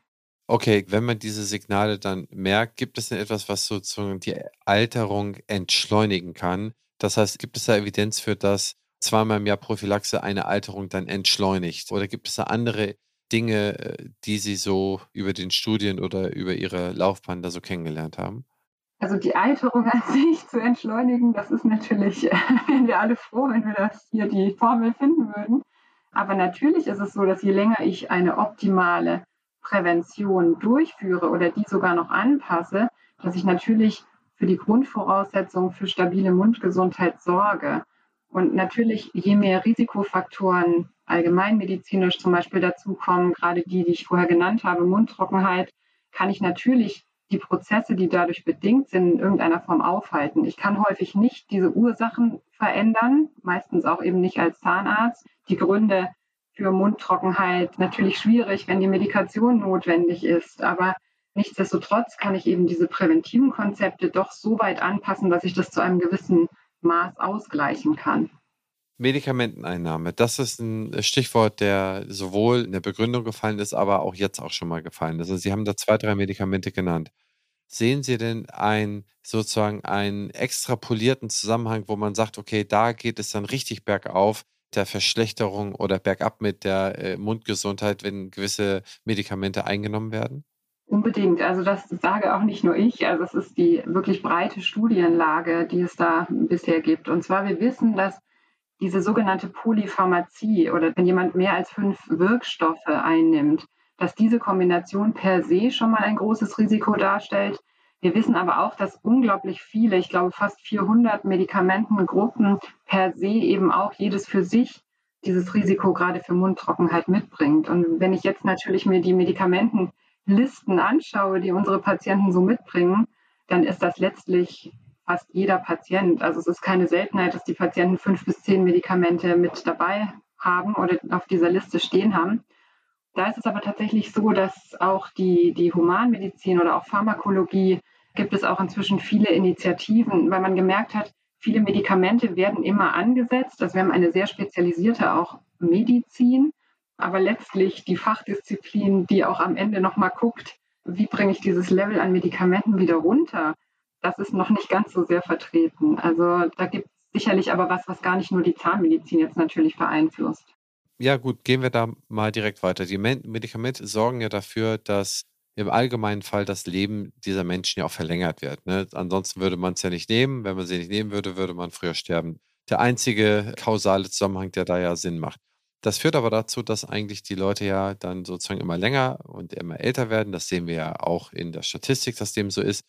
Okay, wenn man diese Signale dann merkt, gibt es denn etwas, was sozusagen die Alterung entschleunigen kann? Das heißt, gibt es da Evidenz für das, zweimal im Jahr Prophylaxe eine Alterung dann entschleunigt? Oder gibt es da andere Dinge, äh, die Sie so über den Studien oder über Ihre Laufbahn da so kennengelernt haben? Also die Alterung an sich zu entschleunigen, das ist natürlich, wären wir alle froh, wenn wir das hier die Formel finden würden. Aber natürlich ist es so, dass je länger ich eine optimale Prävention durchführe oder die sogar noch anpasse, dass ich natürlich für die Grundvoraussetzungen für stabile Mundgesundheit sorge. Und natürlich, je mehr Risikofaktoren allgemeinmedizinisch zum Beispiel dazukommen, gerade die, die ich vorher genannt habe, Mundtrockenheit, kann ich natürlich die Prozesse, die dadurch bedingt sind, in irgendeiner Form aufhalten. Ich kann häufig nicht diese Ursachen verändern, meistens auch eben nicht als Zahnarzt. Die Gründe für Mundtrockenheit natürlich schwierig, wenn die Medikation notwendig ist, aber nichtsdestotrotz kann ich eben diese präventiven Konzepte doch so weit anpassen, dass ich das zu einem gewissen Maß ausgleichen kann. Medikamenteneinnahme, das ist ein Stichwort, der sowohl in der Begründung gefallen ist, aber auch jetzt auch schon mal gefallen ist. Also Sie haben da zwei, drei Medikamente genannt. Sehen Sie denn ein, sozusagen einen extrapolierten Zusammenhang, wo man sagt, okay, da geht es dann richtig bergauf, der Verschlechterung oder bergab mit der äh, Mundgesundheit, wenn gewisse Medikamente eingenommen werden? Unbedingt. Also das sage auch nicht nur ich. Also es ist die wirklich breite Studienlage, die es da bisher gibt. Und zwar wir wissen, dass diese sogenannte Polypharmazie oder wenn jemand mehr als fünf Wirkstoffe einnimmt, dass diese Kombination per se schon mal ein großes Risiko darstellt. Wir wissen aber auch, dass unglaublich viele, ich glaube fast 400 Medikamentengruppen per se eben auch jedes für sich dieses Risiko gerade für Mundtrockenheit mitbringt. Und wenn ich jetzt natürlich mir die Medikamenten Listen anschaue, die unsere Patienten so mitbringen, dann ist das letztlich fast jeder Patient. Also es ist keine Seltenheit, dass die Patienten fünf bis zehn Medikamente mit dabei haben oder auf dieser Liste stehen haben. Da ist es aber tatsächlich so, dass auch die, die Humanmedizin oder auch Pharmakologie gibt es auch inzwischen viele Initiativen, weil man gemerkt hat, viele Medikamente werden immer angesetzt. Also wir haben eine sehr spezialisierte auch Medizin aber letztlich die Fachdisziplin, die auch am Ende nochmal guckt, wie bringe ich dieses Level an Medikamenten wieder runter, das ist noch nicht ganz so sehr vertreten. Also da gibt es sicherlich aber was, was gar nicht nur die Zahnmedizin jetzt natürlich beeinflusst. Ja gut, gehen wir da mal direkt weiter. Die Medikamente sorgen ja dafür, dass im allgemeinen Fall das Leben dieser Menschen ja auch verlängert wird. Ne? Ansonsten würde man es ja nicht nehmen. Wenn man sie nicht nehmen würde, würde man früher sterben. Der einzige kausale Zusammenhang, der da ja Sinn macht. Das führt aber dazu, dass eigentlich die Leute ja dann sozusagen immer länger und immer älter werden. Das sehen wir ja auch in der Statistik, dass dem so ist.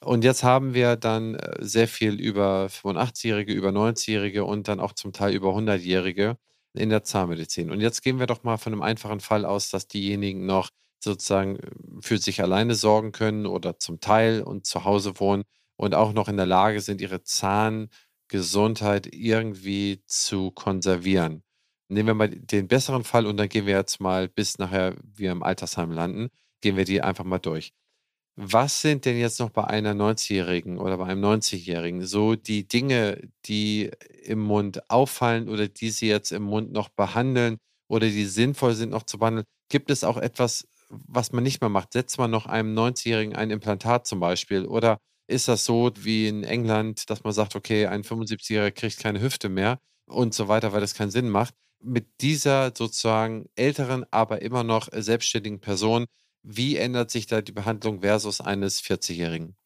Und jetzt haben wir dann äh, sehr viel über 85-Jährige, über 90-Jährige und dann auch zum Teil über 100-Jährige in der Zahnmedizin. Und jetzt gehen wir doch mal von einem einfachen Fall aus, dass diejenigen noch sozusagen äh, für sich alleine sorgen können oder zum Teil und zu Hause wohnen und auch noch in der Lage sind, ihre Zahngesundheit irgendwie zu konservieren. Nehmen wir mal den besseren Fall und dann gehen wir jetzt mal bis nachher wir im Altersheim landen, gehen wir die einfach mal durch. Was sind denn jetzt noch bei einer 90-Jährigen oder bei einem 90-Jährigen so die Dinge, die im Mund auffallen oder die Sie jetzt im Mund noch behandeln oder die sinnvoll sind noch zu behandeln? Gibt es auch etwas, was man nicht mehr macht? Setzt man noch einem 90-Jährigen ein Implantat zum Beispiel? Oder ist das so wie in England, dass man sagt, okay, ein 75-Jähriger kriegt keine Hüfte mehr und so weiter, weil das keinen Sinn macht? Mit dieser sozusagen älteren, aber immer noch selbstständigen Person wie ändert sich da die Behandlung versus eines 40-Jährigen?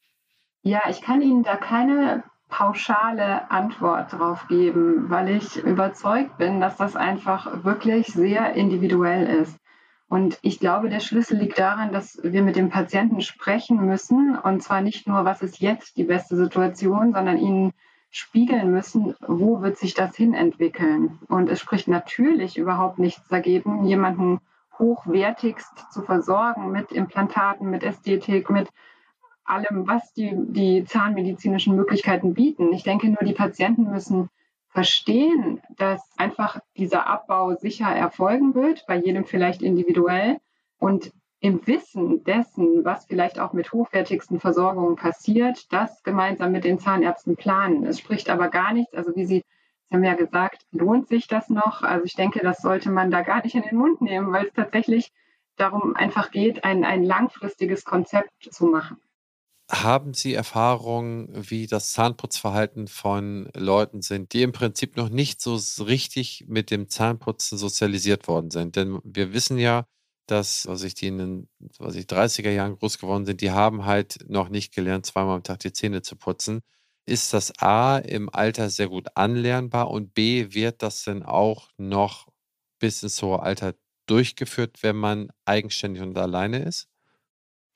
Ja, ich kann Ihnen da keine pauschale Antwort drauf geben, weil ich überzeugt bin, dass das einfach wirklich sehr individuell ist. Und ich glaube, der Schlüssel liegt daran, dass wir mit dem Patienten sprechen müssen. Und zwar nicht nur, was ist jetzt die beste Situation, sondern ihnen spiegeln müssen, wo wird sich das hin entwickeln. Und es spricht natürlich überhaupt nichts dagegen, jemanden hochwertigst zu versorgen mit Implantaten, mit Ästhetik, mit allem, was die, die zahnmedizinischen Möglichkeiten bieten. Ich denke nur, die Patienten müssen verstehen, dass einfach dieser Abbau sicher erfolgen wird, bei jedem vielleicht individuell und im Wissen dessen, was vielleicht auch mit hochwertigsten Versorgungen passiert, das gemeinsam mit den Zahnärzten planen. Es spricht aber gar nichts, also wie Sie Sie haben ja gesagt, lohnt sich das noch? Also ich denke, das sollte man da gar nicht in den Mund nehmen, weil es tatsächlich darum einfach geht, ein, ein langfristiges Konzept zu machen. Haben Sie Erfahrungen, wie das Zahnputzverhalten von Leuten sind, die im Prinzip noch nicht so richtig mit dem Zahnputzen sozialisiert worden sind? Denn wir wissen ja, dass, was ich die in den was ich, 30er Jahren groß geworden sind, die haben halt noch nicht gelernt, zweimal am Tag die Zähne zu putzen ist das A im Alter sehr gut anlernbar und B wird das denn auch noch bis ins hohe Alter durchgeführt, wenn man eigenständig und alleine ist?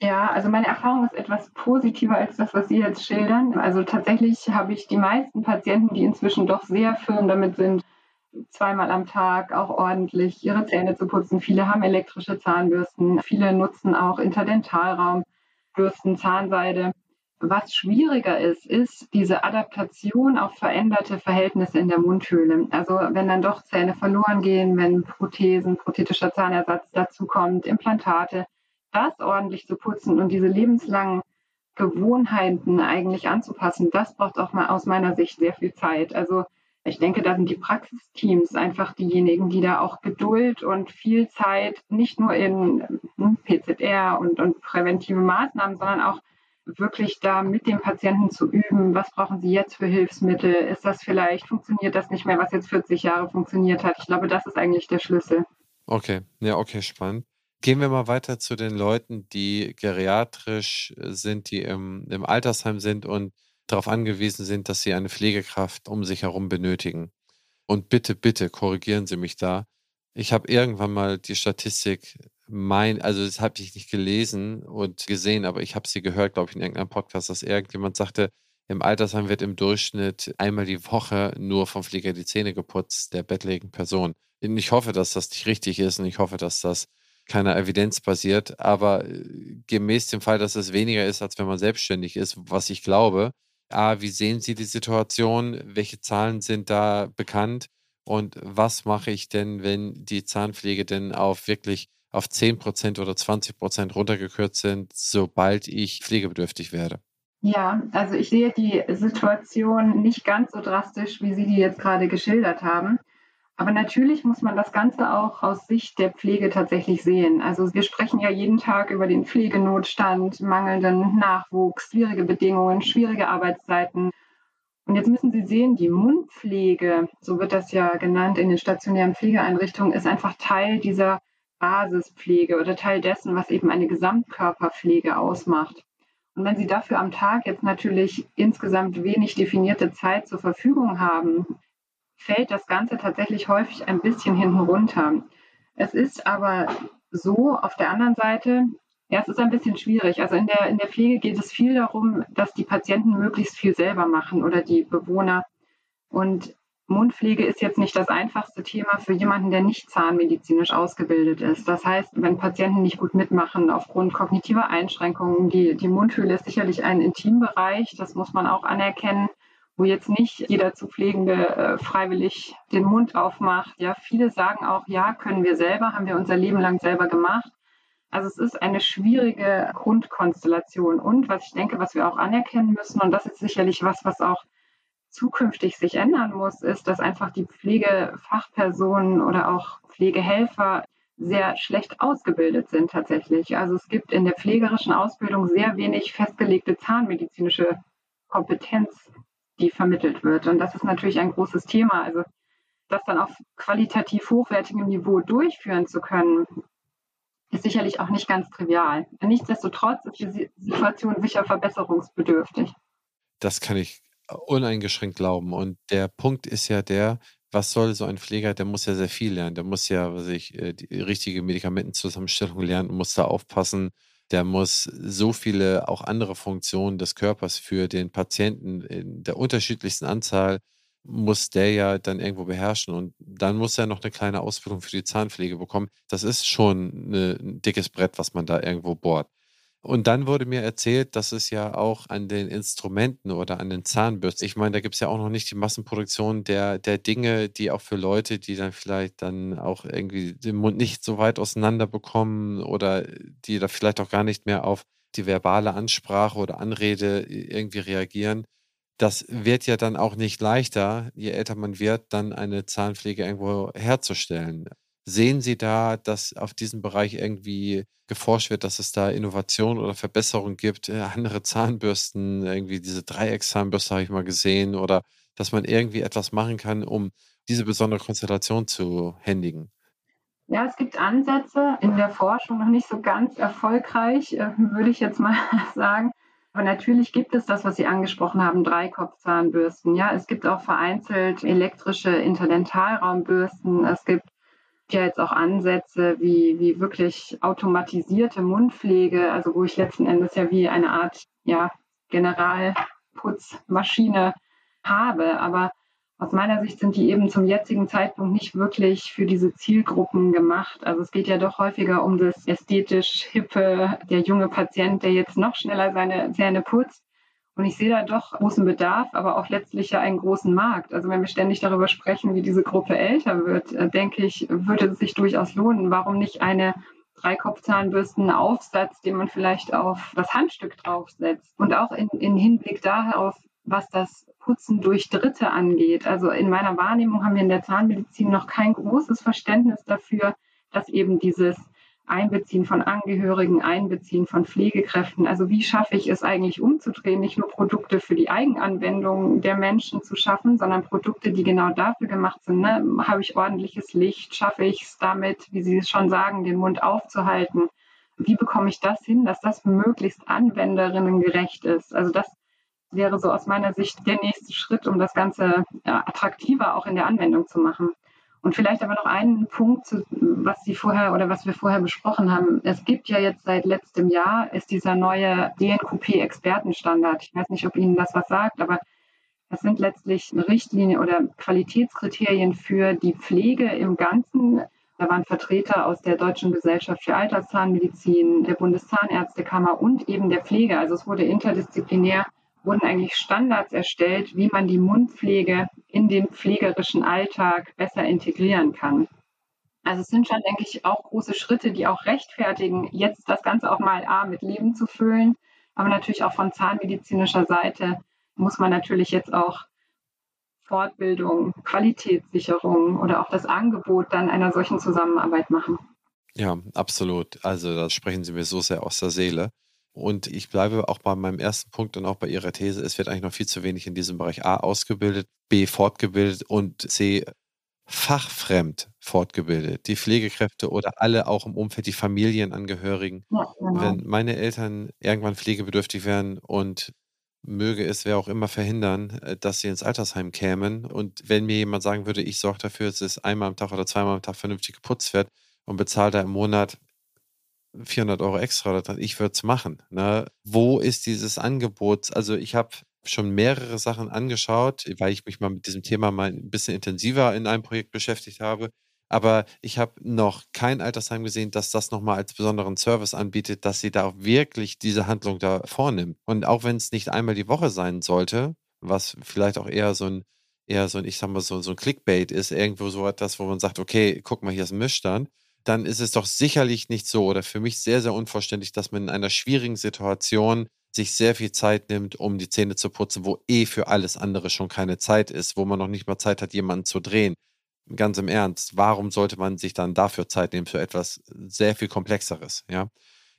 Ja, also meine Erfahrung ist etwas positiver als das, was Sie jetzt schildern. Also tatsächlich habe ich die meisten Patienten, die inzwischen doch sehr firm damit sind, zweimal am Tag auch ordentlich ihre Zähne zu putzen. Viele haben elektrische Zahnbürsten, viele nutzen auch Interdentalraumbürsten, Zahnseide. Was schwieriger ist, ist diese Adaptation auf veränderte Verhältnisse in der Mundhöhle. Also wenn dann doch Zähne verloren gehen, wenn Prothesen, prothetischer Zahnersatz dazukommt, Implantate, das ordentlich zu putzen und diese lebenslangen Gewohnheiten eigentlich anzupassen, das braucht auch mal aus meiner Sicht sehr viel Zeit. Also ich denke, da sind die Praxisteams einfach diejenigen, die da auch Geduld und viel Zeit nicht nur in hm, PZR und, und präventive Maßnahmen, sondern auch wirklich da mit dem Patienten zu üben, was brauchen Sie jetzt für Hilfsmittel? Ist das vielleicht, funktioniert das nicht mehr, was jetzt 40 Jahre funktioniert hat? Ich glaube, das ist eigentlich der Schlüssel. Okay, ja, okay, spannend. Gehen wir mal weiter zu den Leuten, die geriatrisch sind, die im, im Altersheim sind und darauf angewiesen sind, dass sie eine Pflegekraft um sich herum benötigen. Und bitte, bitte korrigieren Sie mich da. Ich habe irgendwann mal die Statistik mein, also das habe ich nicht gelesen und gesehen, aber ich habe sie gehört, glaube ich, in irgendeinem Podcast, dass irgendjemand sagte, im Altersheim wird im Durchschnitt einmal die Woche nur vom Pfleger die Zähne geputzt, der bettlägerigen Person. Und ich hoffe, dass das nicht richtig ist und ich hoffe, dass das keiner Evidenz basiert, aber äh, gemäß dem Fall, dass es weniger ist, als wenn man selbstständig ist, was ich glaube. A, wie sehen Sie die Situation? Welche Zahlen sind da bekannt? Und was mache ich denn, wenn die Zahnpflege denn auf wirklich auf 10% oder 20% runtergekürzt sind, sobald ich pflegebedürftig werde? Ja, also ich sehe die Situation nicht ganz so drastisch, wie Sie die jetzt gerade geschildert haben. Aber natürlich muss man das Ganze auch aus Sicht der Pflege tatsächlich sehen. Also wir sprechen ja jeden Tag über den Pflegenotstand, mangelnden Nachwuchs, schwierige Bedingungen, schwierige Arbeitszeiten. Und jetzt müssen Sie sehen, die Mundpflege, so wird das ja genannt in den stationären Pflegeeinrichtungen, ist einfach Teil dieser Basispflege oder Teil dessen, was eben eine Gesamtkörperpflege ausmacht. Und wenn Sie dafür am Tag jetzt natürlich insgesamt wenig definierte Zeit zur Verfügung haben, fällt das Ganze tatsächlich häufig ein bisschen hinten runter. Es ist aber so, auf der anderen Seite, ja, es ist ein bisschen schwierig. Also in der, in der Pflege geht es viel darum, dass die Patienten möglichst viel selber machen oder die Bewohner. Und Mundpflege ist jetzt nicht das einfachste Thema für jemanden, der nicht zahnmedizinisch ausgebildet ist. Das heißt, wenn Patienten nicht gut mitmachen aufgrund kognitiver Einschränkungen, die, die Mundhöhle ist sicherlich ein Intimbereich, das muss man auch anerkennen. Wo jetzt nicht jeder zu Pflegende äh, freiwillig den Mund aufmacht. Ja, viele sagen auch, ja, können wir selber, haben wir unser Leben lang selber gemacht. Also es ist eine schwierige Grundkonstellation. Und was ich denke, was wir auch anerkennen müssen, und das ist sicherlich was, was auch zukünftig sich ändern muss, ist, dass einfach die Pflegefachpersonen oder auch Pflegehelfer sehr schlecht ausgebildet sind tatsächlich. Also es gibt in der pflegerischen Ausbildung sehr wenig festgelegte zahnmedizinische Kompetenz die vermittelt wird. Und das ist natürlich ein großes Thema. Also das dann auf qualitativ hochwertigem Niveau durchführen zu können, ist sicherlich auch nicht ganz trivial. Nichtsdestotrotz ist die Situation sicher verbesserungsbedürftig. Das kann ich uneingeschränkt glauben. Und der Punkt ist ja der, was soll so ein Pfleger, der muss ja sehr viel lernen. Der muss ja, was ich, äh, die richtige Medikamentenzusammenstellung lernen, muss da aufpassen, der muss so viele auch andere Funktionen des Körpers für den Patienten in der unterschiedlichsten Anzahl muss der ja dann irgendwo beherrschen und dann muss er noch eine kleine Ausbildung für die Zahnpflege bekommen. Das ist schon eine, ein dickes Brett, was man da irgendwo bohrt. Und dann wurde mir erzählt, dass es ja auch an den Instrumenten oder an den Zahnbürsten, ich meine, da gibt es ja auch noch nicht die Massenproduktion der, der Dinge, die auch für Leute, die dann vielleicht dann auch irgendwie den Mund nicht so weit auseinander bekommen oder die da vielleicht auch gar nicht mehr auf die verbale Ansprache oder Anrede irgendwie reagieren. Das wird ja dann auch nicht leichter, je älter man wird, dann eine Zahnpflege irgendwo herzustellen. Sehen Sie da, dass auf diesem Bereich irgendwie geforscht wird, dass es da Innovation oder Verbesserung gibt? Äh, andere Zahnbürsten, irgendwie diese Dreieckszahnbürste habe ich mal gesehen oder dass man irgendwie etwas machen kann, um diese besondere Konstellation zu händigen? Ja, es gibt Ansätze in der Forschung, noch nicht so ganz erfolgreich, äh, würde ich jetzt mal sagen. Aber natürlich gibt es das, was Sie angesprochen haben, Dreikopfzahnbürsten. Ja, es gibt auch vereinzelt elektrische Interdentalraumbürsten. Es gibt ja jetzt auch Ansätze wie, wie wirklich automatisierte Mundpflege, also wo ich letzten Endes ja wie eine Art ja, Generalputzmaschine habe. Aber aus meiner Sicht sind die eben zum jetzigen Zeitpunkt nicht wirklich für diese Zielgruppen gemacht. Also es geht ja doch häufiger um das ästhetisch hippe, der junge Patient, der jetzt noch schneller seine Zähne putzt. Und ich sehe da doch großen Bedarf, aber auch letztlich ja einen großen Markt. Also wenn wir ständig darüber sprechen, wie diese Gruppe älter wird, äh, denke ich, würde es sich durchaus lohnen. Warum nicht eine Dreikopfzahnbürstenaufsatz, den man vielleicht auf das Handstück draufsetzt? Und auch in, in Hinblick darauf, was das Putzen durch Dritte angeht. Also in meiner Wahrnehmung haben wir in der Zahnmedizin noch kein großes Verständnis dafür, dass eben dieses Einbeziehen von Angehörigen, Einbeziehen von Pflegekräften. Also wie schaffe ich es eigentlich umzudrehen, nicht nur Produkte für die Eigenanwendung der Menschen zu schaffen, sondern Produkte, die genau dafür gemacht sind. Ne? Habe ich ordentliches Licht? Schaffe ich es damit, wie Sie es schon sagen, den Mund aufzuhalten? Wie bekomme ich das hin, dass das möglichst anwenderinnengerecht ist? Also das wäre so aus meiner Sicht der nächste Schritt, um das Ganze attraktiver auch in der Anwendung zu machen. Und vielleicht aber noch einen Punkt, was Sie vorher oder was wir vorher besprochen haben. Es gibt ja jetzt seit letztem Jahr ist dieser neue DNQP-Expertenstandard. Ich weiß nicht, ob Ihnen das was sagt, aber das sind letztlich Richtlinien oder Qualitätskriterien für die Pflege im Ganzen. Da waren Vertreter aus der Deutschen Gesellschaft für Alterszahnmedizin, der Bundeszahnärztekammer und eben der Pflege. Also es wurde interdisziplinär wurden eigentlich Standards erstellt, wie man die Mundpflege in den pflegerischen Alltag besser integrieren kann. Also es sind schon, denke ich, auch große Schritte, die auch rechtfertigen, jetzt das Ganze auch mal A mit Leben zu füllen, aber natürlich auch von zahnmedizinischer Seite muss man natürlich jetzt auch Fortbildung, Qualitätssicherung oder auch das Angebot dann einer solchen Zusammenarbeit machen. Ja, absolut. Also da sprechen Sie mir so sehr aus der Seele. Und ich bleibe auch bei meinem ersten Punkt und auch bei Ihrer These, es wird eigentlich noch viel zu wenig in diesem Bereich A ausgebildet, B fortgebildet und C fachfremd fortgebildet. Die Pflegekräfte oder alle auch im Umfeld, die Familienangehörigen. Ja, genau. Wenn meine Eltern irgendwann pflegebedürftig wären und möge es wer auch immer verhindern, äh, dass sie ins Altersheim kämen. Und wenn mir jemand sagen würde, ich sorge dafür, dass es einmal am Tag oder zweimal am Tag vernünftig geputzt wird und bezahle da im Monat 400 Euro extra, ich würde es machen. Ne? Wo ist dieses Angebot? Also ich habe schon mehrere Sachen angeschaut, weil ich mich mal mit diesem Thema mal ein bisschen intensiver in einem Projekt beschäftigt habe. Aber ich habe noch kein Altersheim gesehen, dass das nochmal als besonderen Service anbietet, dass sie da wirklich diese Handlung da vornimmt. Und auch wenn es nicht einmal die Woche sein sollte, was vielleicht auch eher so ein, eher so ein, ich sag mal, so, so ein Clickbait ist, irgendwo so etwas, wo man sagt, okay, guck mal, hier ist ein Mischstand, dann ist es doch sicherlich nicht so oder für mich sehr, sehr unverständlich, dass man in einer schwierigen Situation sich sehr viel Zeit nimmt, um die Zähne zu putzen, wo eh für alles andere schon keine Zeit ist, wo man noch nicht mal Zeit hat, jemanden zu drehen. Ganz im Ernst, warum sollte man sich dann dafür Zeit nehmen für etwas sehr viel komplexeres, ja?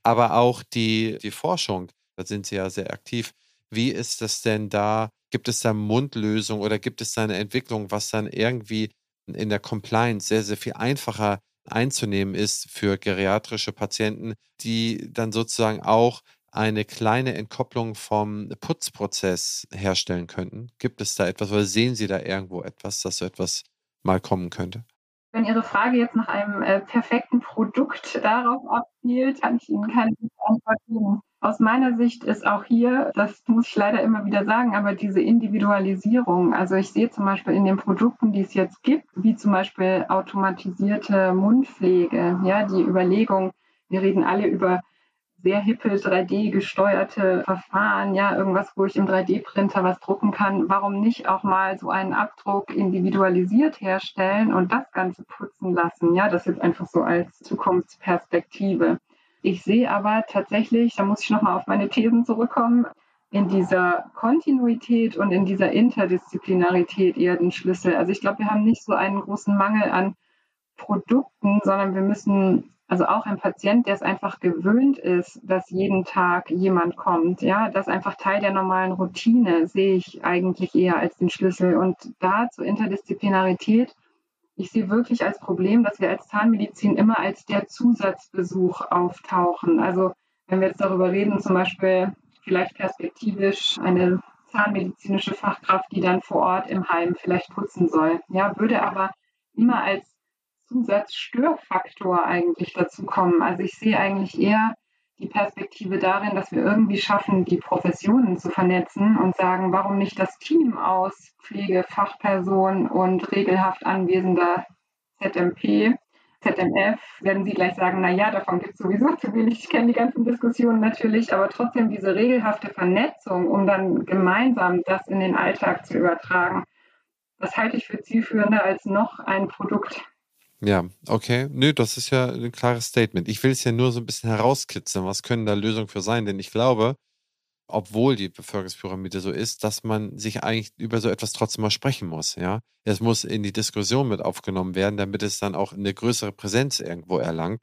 Aber auch die, die Forschung, da sind Sie ja sehr aktiv. Wie ist das denn da? Gibt es da Mundlösungen oder gibt es da eine Entwicklung, was dann irgendwie in der Compliance sehr, sehr viel einfacher einzunehmen ist für geriatrische Patienten, die dann sozusagen auch eine kleine Entkopplung vom Putzprozess herstellen könnten? Gibt es da etwas oder sehen Sie da irgendwo etwas, dass so etwas mal kommen könnte? Wenn Ihre Frage jetzt nach einem äh, perfekten Produkt darauf abzielt, kann ich Ihnen keine Antwort geben. Aus meiner Sicht ist auch hier, das muss ich leider immer wieder sagen, aber diese Individualisierung. Also ich sehe zum Beispiel in den Produkten, die es jetzt gibt, wie zum Beispiel automatisierte Mundpflege, ja, die Überlegung, wir reden alle über sehr hippe 3D-gesteuerte Verfahren, ja, irgendwas, wo ich im 3D-Printer was drucken kann. Warum nicht auch mal so einen Abdruck individualisiert herstellen und das Ganze putzen lassen? Ja, das jetzt einfach so als Zukunftsperspektive. Ich sehe aber tatsächlich, da muss ich nochmal auf meine Thesen zurückkommen, in dieser Kontinuität und in dieser Interdisziplinarität eher den Schlüssel. Also ich glaube, wir haben nicht so einen großen Mangel an Produkten, sondern wir müssen also auch ein Patient, der es einfach gewöhnt ist, dass jeden Tag jemand kommt, ja, das einfach Teil der normalen Routine, sehe ich eigentlich eher als den Schlüssel. Und da zur Interdisziplinarität, ich sehe wirklich als Problem, dass wir als Zahnmedizin immer als der Zusatzbesuch auftauchen. Also wenn wir jetzt darüber reden, zum Beispiel vielleicht perspektivisch eine zahnmedizinische Fachkraft, die dann vor Ort im Heim vielleicht putzen soll, ja, würde aber immer als Zusatzstörfaktor eigentlich dazu kommen. Also ich sehe eigentlich eher die Perspektive darin, dass wir irgendwie schaffen, die Professionen zu vernetzen und sagen, warum nicht das Team aus Pflege, Fachperson und regelhaft anwesender ZMP, ZMF, werden Sie gleich sagen, na ja, davon gibt es sowieso zu wenig. Ich kenne die ganzen Diskussionen natürlich, aber trotzdem diese regelhafte Vernetzung, um dann gemeinsam das in den Alltag zu übertragen, das halte ich für zielführender als noch ein Produkt ja, okay. Nö, das ist ja ein klares Statement. Ich will es ja nur so ein bisschen herauskitzeln. Was können da Lösungen für sein? Denn ich glaube, obwohl die Bevölkerungspyramide so ist, dass man sich eigentlich über so etwas trotzdem mal sprechen muss. Ja, es muss in die Diskussion mit aufgenommen werden, damit es dann auch eine größere Präsenz irgendwo erlangt.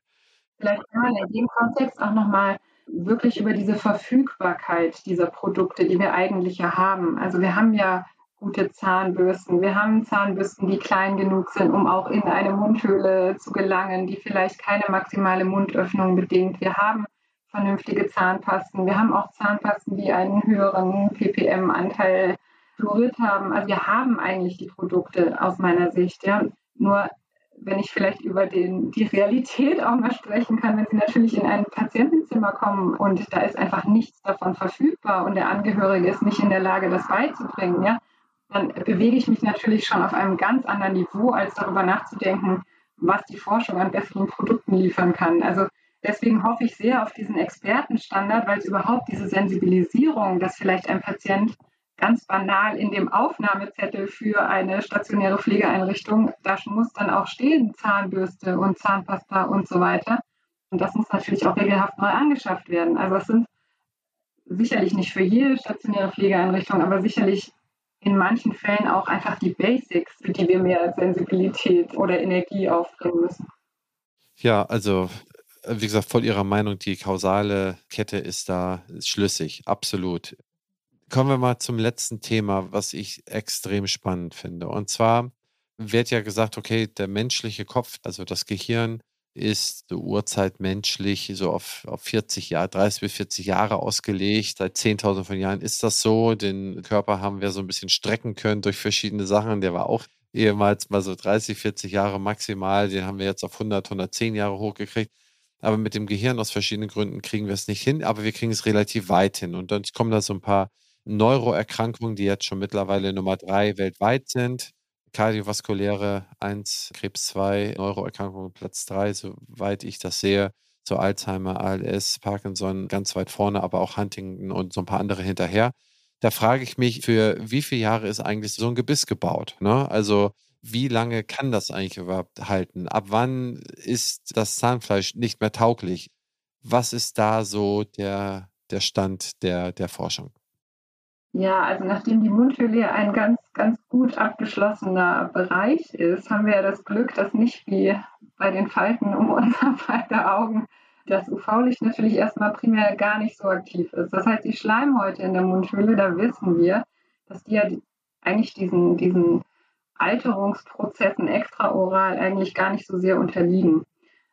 Vielleicht kann man in dem Kontext auch nochmal wirklich über diese Verfügbarkeit dieser Produkte, die wir eigentlich ja haben. Also wir haben ja gute Zahnbürsten. Wir haben Zahnbürsten, die klein genug sind, um auch in eine Mundhöhle zu gelangen, die vielleicht keine maximale Mundöffnung bedingt. Wir haben vernünftige Zahnpasten. Wir haben auch Zahnpasten, die einen höheren ppm-Anteil Fluorid haben. Also wir haben eigentlich die Produkte aus meiner Sicht. Ja. Nur wenn ich vielleicht über den, die Realität auch mal sprechen kann, wenn Sie natürlich in ein Patientenzimmer kommen und da ist einfach nichts davon verfügbar und der Angehörige ist nicht in der Lage, das beizubringen, ja, dann bewege ich mich natürlich schon auf einem ganz anderen Niveau, als darüber nachzudenken, was die Forschung an besseren Produkten liefern kann. Also deswegen hoffe ich sehr auf diesen Expertenstandard, weil es überhaupt diese Sensibilisierung, dass vielleicht ein Patient ganz banal in dem Aufnahmezettel für eine stationäre Pflegeeinrichtung, da muss dann auch stehen Zahnbürste und Zahnpasta und so weiter. Und das muss natürlich auch regelhaft neu angeschafft werden. Also es sind sicherlich nicht für jede stationäre Pflegeeinrichtung, aber sicherlich in manchen Fällen auch einfach die Basics, für die wir mehr Sensibilität oder Energie aufbringen müssen. Ja, also wie gesagt, voll Ihrer Meinung, die kausale Kette ist da schlüssig, absolut. Kommen wir mal zum letzten Thema, was ich extrem spannend finde. Und zwar wird ja gesagt, okay, der menschliche Kopf, also das Gehirn, ist so urzeitmenschlich, so auf, auf 40 Jahre, 30 bis 40 Jahre ausgelegt. Seit 10.000 von Jahren ist das so. Den Körper haben wir so ein bisschen strecken können durch verschiedene Sachen. Der war auch ehemals mal so 30, 40 Jahre maximal. Den haben wir jetzt auf 100, 110 Jahre hochgekriegt. Aber mit dem Gehirn aus verschiedenen Gründen kriegen wir es nicht hin, aber wir kriegen es relativ weit hin. Und dann kommen da so ein paar Neuroerkrankungen, die jetzt schon mittlerweile Nummer drei weltweit sind kardiovaskuläre 1, Krebs 2, Neuroerkrankungen Platz 3, soweit ich das sehe. So Alzheimer, ALS, Parkinson ganz weit vorne, aber auch Huntington und so ein paar andere hinterher. Da frage ich mich, für wie viele Jahre ist eigentlich so ein Gebiss gebaut? Ne? Also wie lange kann das eigentlich überhaupt halten? Ab wann ist das Zahnfleisch nicht mehr tauglich? Was ist da so der, der Stand der, der Forschung? Ja, also nachdem die Mundhöhle ein ganz, ganz gut abgeschlossener Bereich ist, haben wir ja das Glück, dass nicht wie bei den Falten um unser beide Augen das UV-Licht natürlich erstmal primär gar nicht so aktiv ist. Das heißt, die Schleimhäute in der Mundhöhle, da wissen wir, dass die ja eigentlich diesen, diesen Alterungsprozessen extraoral eigentlich gar nicht so sehr unterliegen.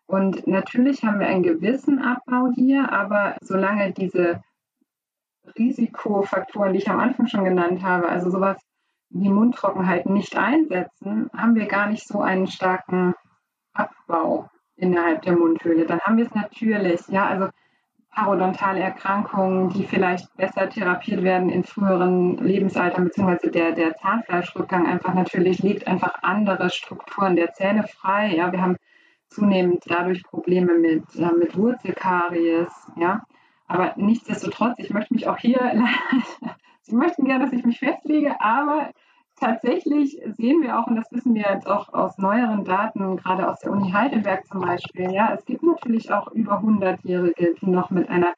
Und natürlich haben wir einen gewissen Abbau hier, aber solange diese Risikofaktoren, die ich am Anfang schon genannt habe, also sowas wie Mundtrockenheit nicht einsetzen, haben wir gar nicht so einen starken Abbau innerhalb der Mundhöhle. Dann haben wir es natürlich, ja, also parodontale Erkrankungen, die vielleicht besser therapiert werden in früheren Lebensaltern, beziehungsweise der, der Zahnfleischrückgang einfach natürlich legt einfach andere Strukturen der Zähne frei. Ja, wir haben zunehmend dadurch Probleme mit, äh, mit Wurzelkaries, ja. Aber nichtsdestotrotz, ich möchte mich auch hier, Sie möchten gerne, dass ich mich festlege, aber tatsächlich sehen wir auch, und das wissen wir jetzt auch aus neueren Daten, gerade aus der Uni Heidelberg zum Beispiel, ja, es gibt natürlich auch über 100-Jährige, die noch mit einer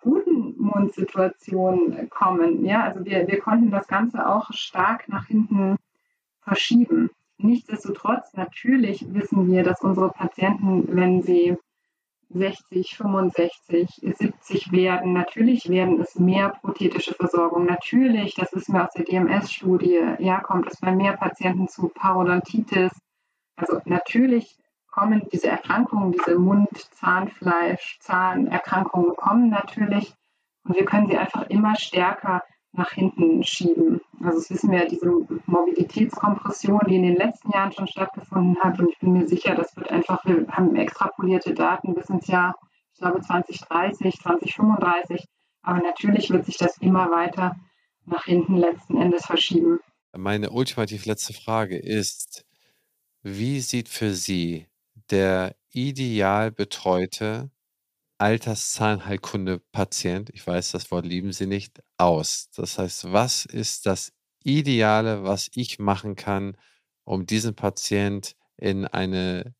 guten Mundsituation kommen. Ja, also wir, wir konnten das Ganze auch stark nach hinten verschieben. Nichtsdestotrotz, natürlich wissen wir, dass unsere Patienten, wenn sie 60, 65, 70 werden. Natürlich werden es mehr prothetische Versorgung. Natürlich, das wissen wir aus der DMS-Studie, ja, kommt es bei mehr Patienten zu Parodontitis. Also natürlich kommen diese Erkrankungen, diese Mund-, Zahnfleisch-, Zahnerkrankungen kommen natürlich. Und wir können sie einfach immer stärker nach hinten schieben. Also das wissen wir, diese Mobilitätskompression, die in den letzten Jahren schon stattgefunden hat. Und ich bin mir sicher, das wird einfach, wir haben extrapolierte Daten bis ins Jahr, ich glaube 2030, 2035. Aber natürlich wird sich das immer weiter nach hinten letzten Endes verschieben. Meine ultimativ letzte Frage ist, wie sieht für Sie der ideal betreute Alterszahnheilkunde-Patient, ich weiß, das Wort lieben Sie nicht, aus? Das heißt, was ist das Ideale, was ich machen kann, um diesen Patient in eine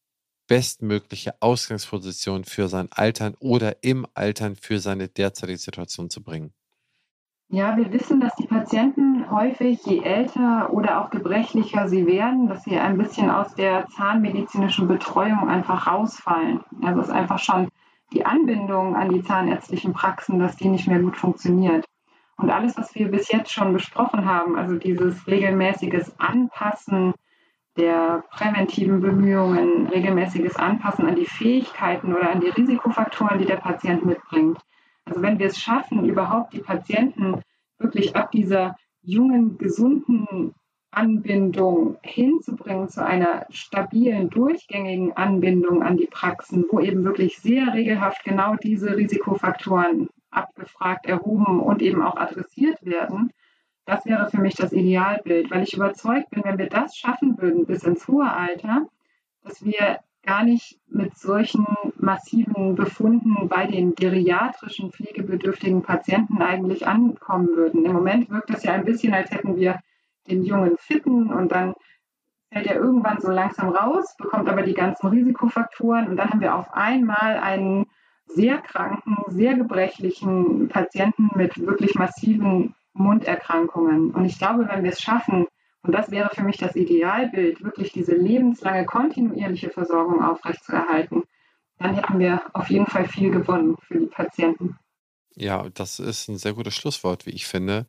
bestmögliche Ausgangsposition für sein Altern oder im Altern für seine derzeitige Situation zu bringen? Ja, wir wissen, dass die Patienten häufig, je älter oder auch gebrechlicher sie werden, dass sie ein bisschen aus der zahnmedizinischen Betreuung einfach rausfallen. Also es ist einfach schon die Anbindung an die zahnärztlichen Praxen, dass die nicht mehr gut funktioniert. Und alles, was wir bis jetzt schon besprochen haben, also dieses regelmäßiges Anpassen der präventiven Bemühungen, regelmäßiges Anpassen an die Fähigkeiten oder an die Risikofaktoren, die der Patient mitbringt. Also wenn wir es schaffen, überhaupt die Patienten wirklich ab dieser jungen, gesunden Anbindung hinzubringen zu einer stabilen, durchgängigen Anbindung an die Praxen, wo eben wirklich sehr regelhaft genau diese Risikofaktoren abgefragt, erhoben und eben auch adressiert werden, das wäre für mich das Idealbild, weil ich überzeugt bin, wenn wir das schaffen würden bis ins hohe Alter, dass wir gar nicht mit solchen massiven Befunden bei den geriatrischen pflegebedürftigen Patienten eigentlich ankommen würden. Im Moment wirkt es ja ein bisschen, als hätten wir den jungen Fitten und dann fällt er irgendwann so langsam raus, bekommt aber die ganzen Risikofaktoren und dann haben wir auf einmal einen sehr kranken, sehr gebrechlichen Patienten mit wirklich massiven Munderkrankungen. Und ich glaube, wenn wir es schaffen, und das wäre für mich das Idealbild, wirklich diese lebenslange kontinuierliche Versorgung aufrechtzuerhalten, dann hätten wir auf jeden Fall viel gewonnen für die Patienten. Ja, das ist ein sehr gutes Schlusswort, wie ich finde.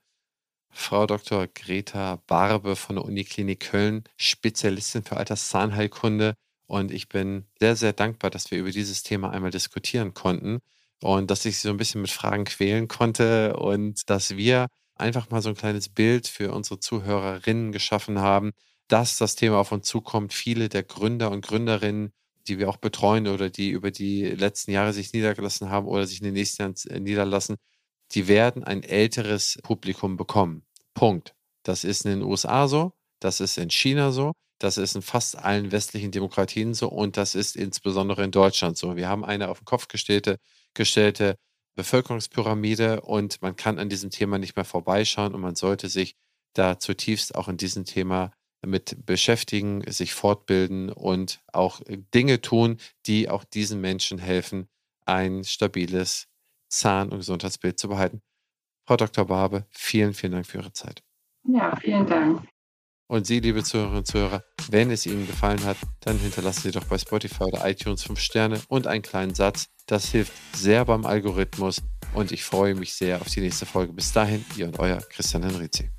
Frau Dr. Greta Barbe von der Uniklinik Köln, Spezialistin für Alterszahnheilkunde. Und ich bin sehr, sehr dankbar, dass wir über dieses Thema einmal diskutieren konnten und dass ich Sie so ein bisschen mit Fragen quälen konnte und dass wir einfach mal so ein kleines Bild für unsere Zuhörerinnen geschaffen haben, dass das Thema auf uns zukommt. Viele der Gründer und Gründerinnen, die wir auch betreuen oder die über die letzten Jahre sich niedergelassen haben oder sich in den nächsten Jahren äh, niederlassen, die werden ein älteres Publikum bekommen. Punkt. Das ist in den USA so, das ist in China so, das ist in fast allen westlichen Demokratien so und das ist insbesondere in Deutschland so. Wir haben eine auf den Kopf gestellte, gestellte Bevölkerungspyramide und man kann an diesem Thema nicht mehr vorbeischauen und man sollte sich da zutiefst auch in diesem Thema mit beschäftigen, sich fortbilden und auch Dinge tun, die auch diesen Menschen helfen, ein stabiles Zahn- und Gesundheitsbild zu behalten. Frau Dr. Barbe, vielen, vielen Dank für Ihre Zeit. Ja, vielen Dank. Und Sie, liebe Zuhörerinnen und Zuhörer, wenn es Ihnen gefallen hat, dann hinterlassen Sie doch bei Spotify oder iTunes 5 Sterne und einen kleinen Satz. Das hilft sehr beim Algorithmus und ich freue mich sehr auf die nächste Folge. Bis dahin, Ihr und Euer Christian Henrizi.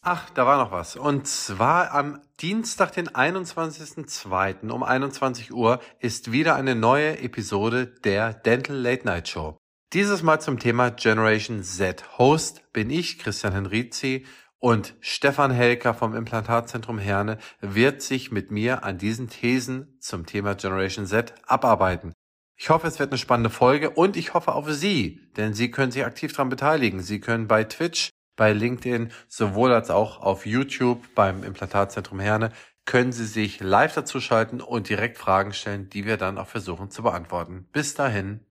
Ach, da war noch was. Und zwar am Dienstag, den 21.02. um 21 Uhr ist wieder eine neue Episode der Dental Late Night Show. Dieses Mal zum Thema Generation Z. Host bin ich, Christian Henrizi, und Stefan Helker vom Implantatzentrum Herne wird sich mit mir an diesen Thesen zum Thema Generation Z abarbeiten. Ich hoffe, es wird eine spannende Folge und ich hoffe auf Sie, denn Sie können sich aktiv daran beteiligen. Sie können bei Twitch, bei LinkedIn, sowohl als auch auf YouTube beim Implantatzentrum Herne, können Sie sich live dazu schalten und direkt Fragen stellen, die wir dann auch versuchen zu beantworten. Bis dahin.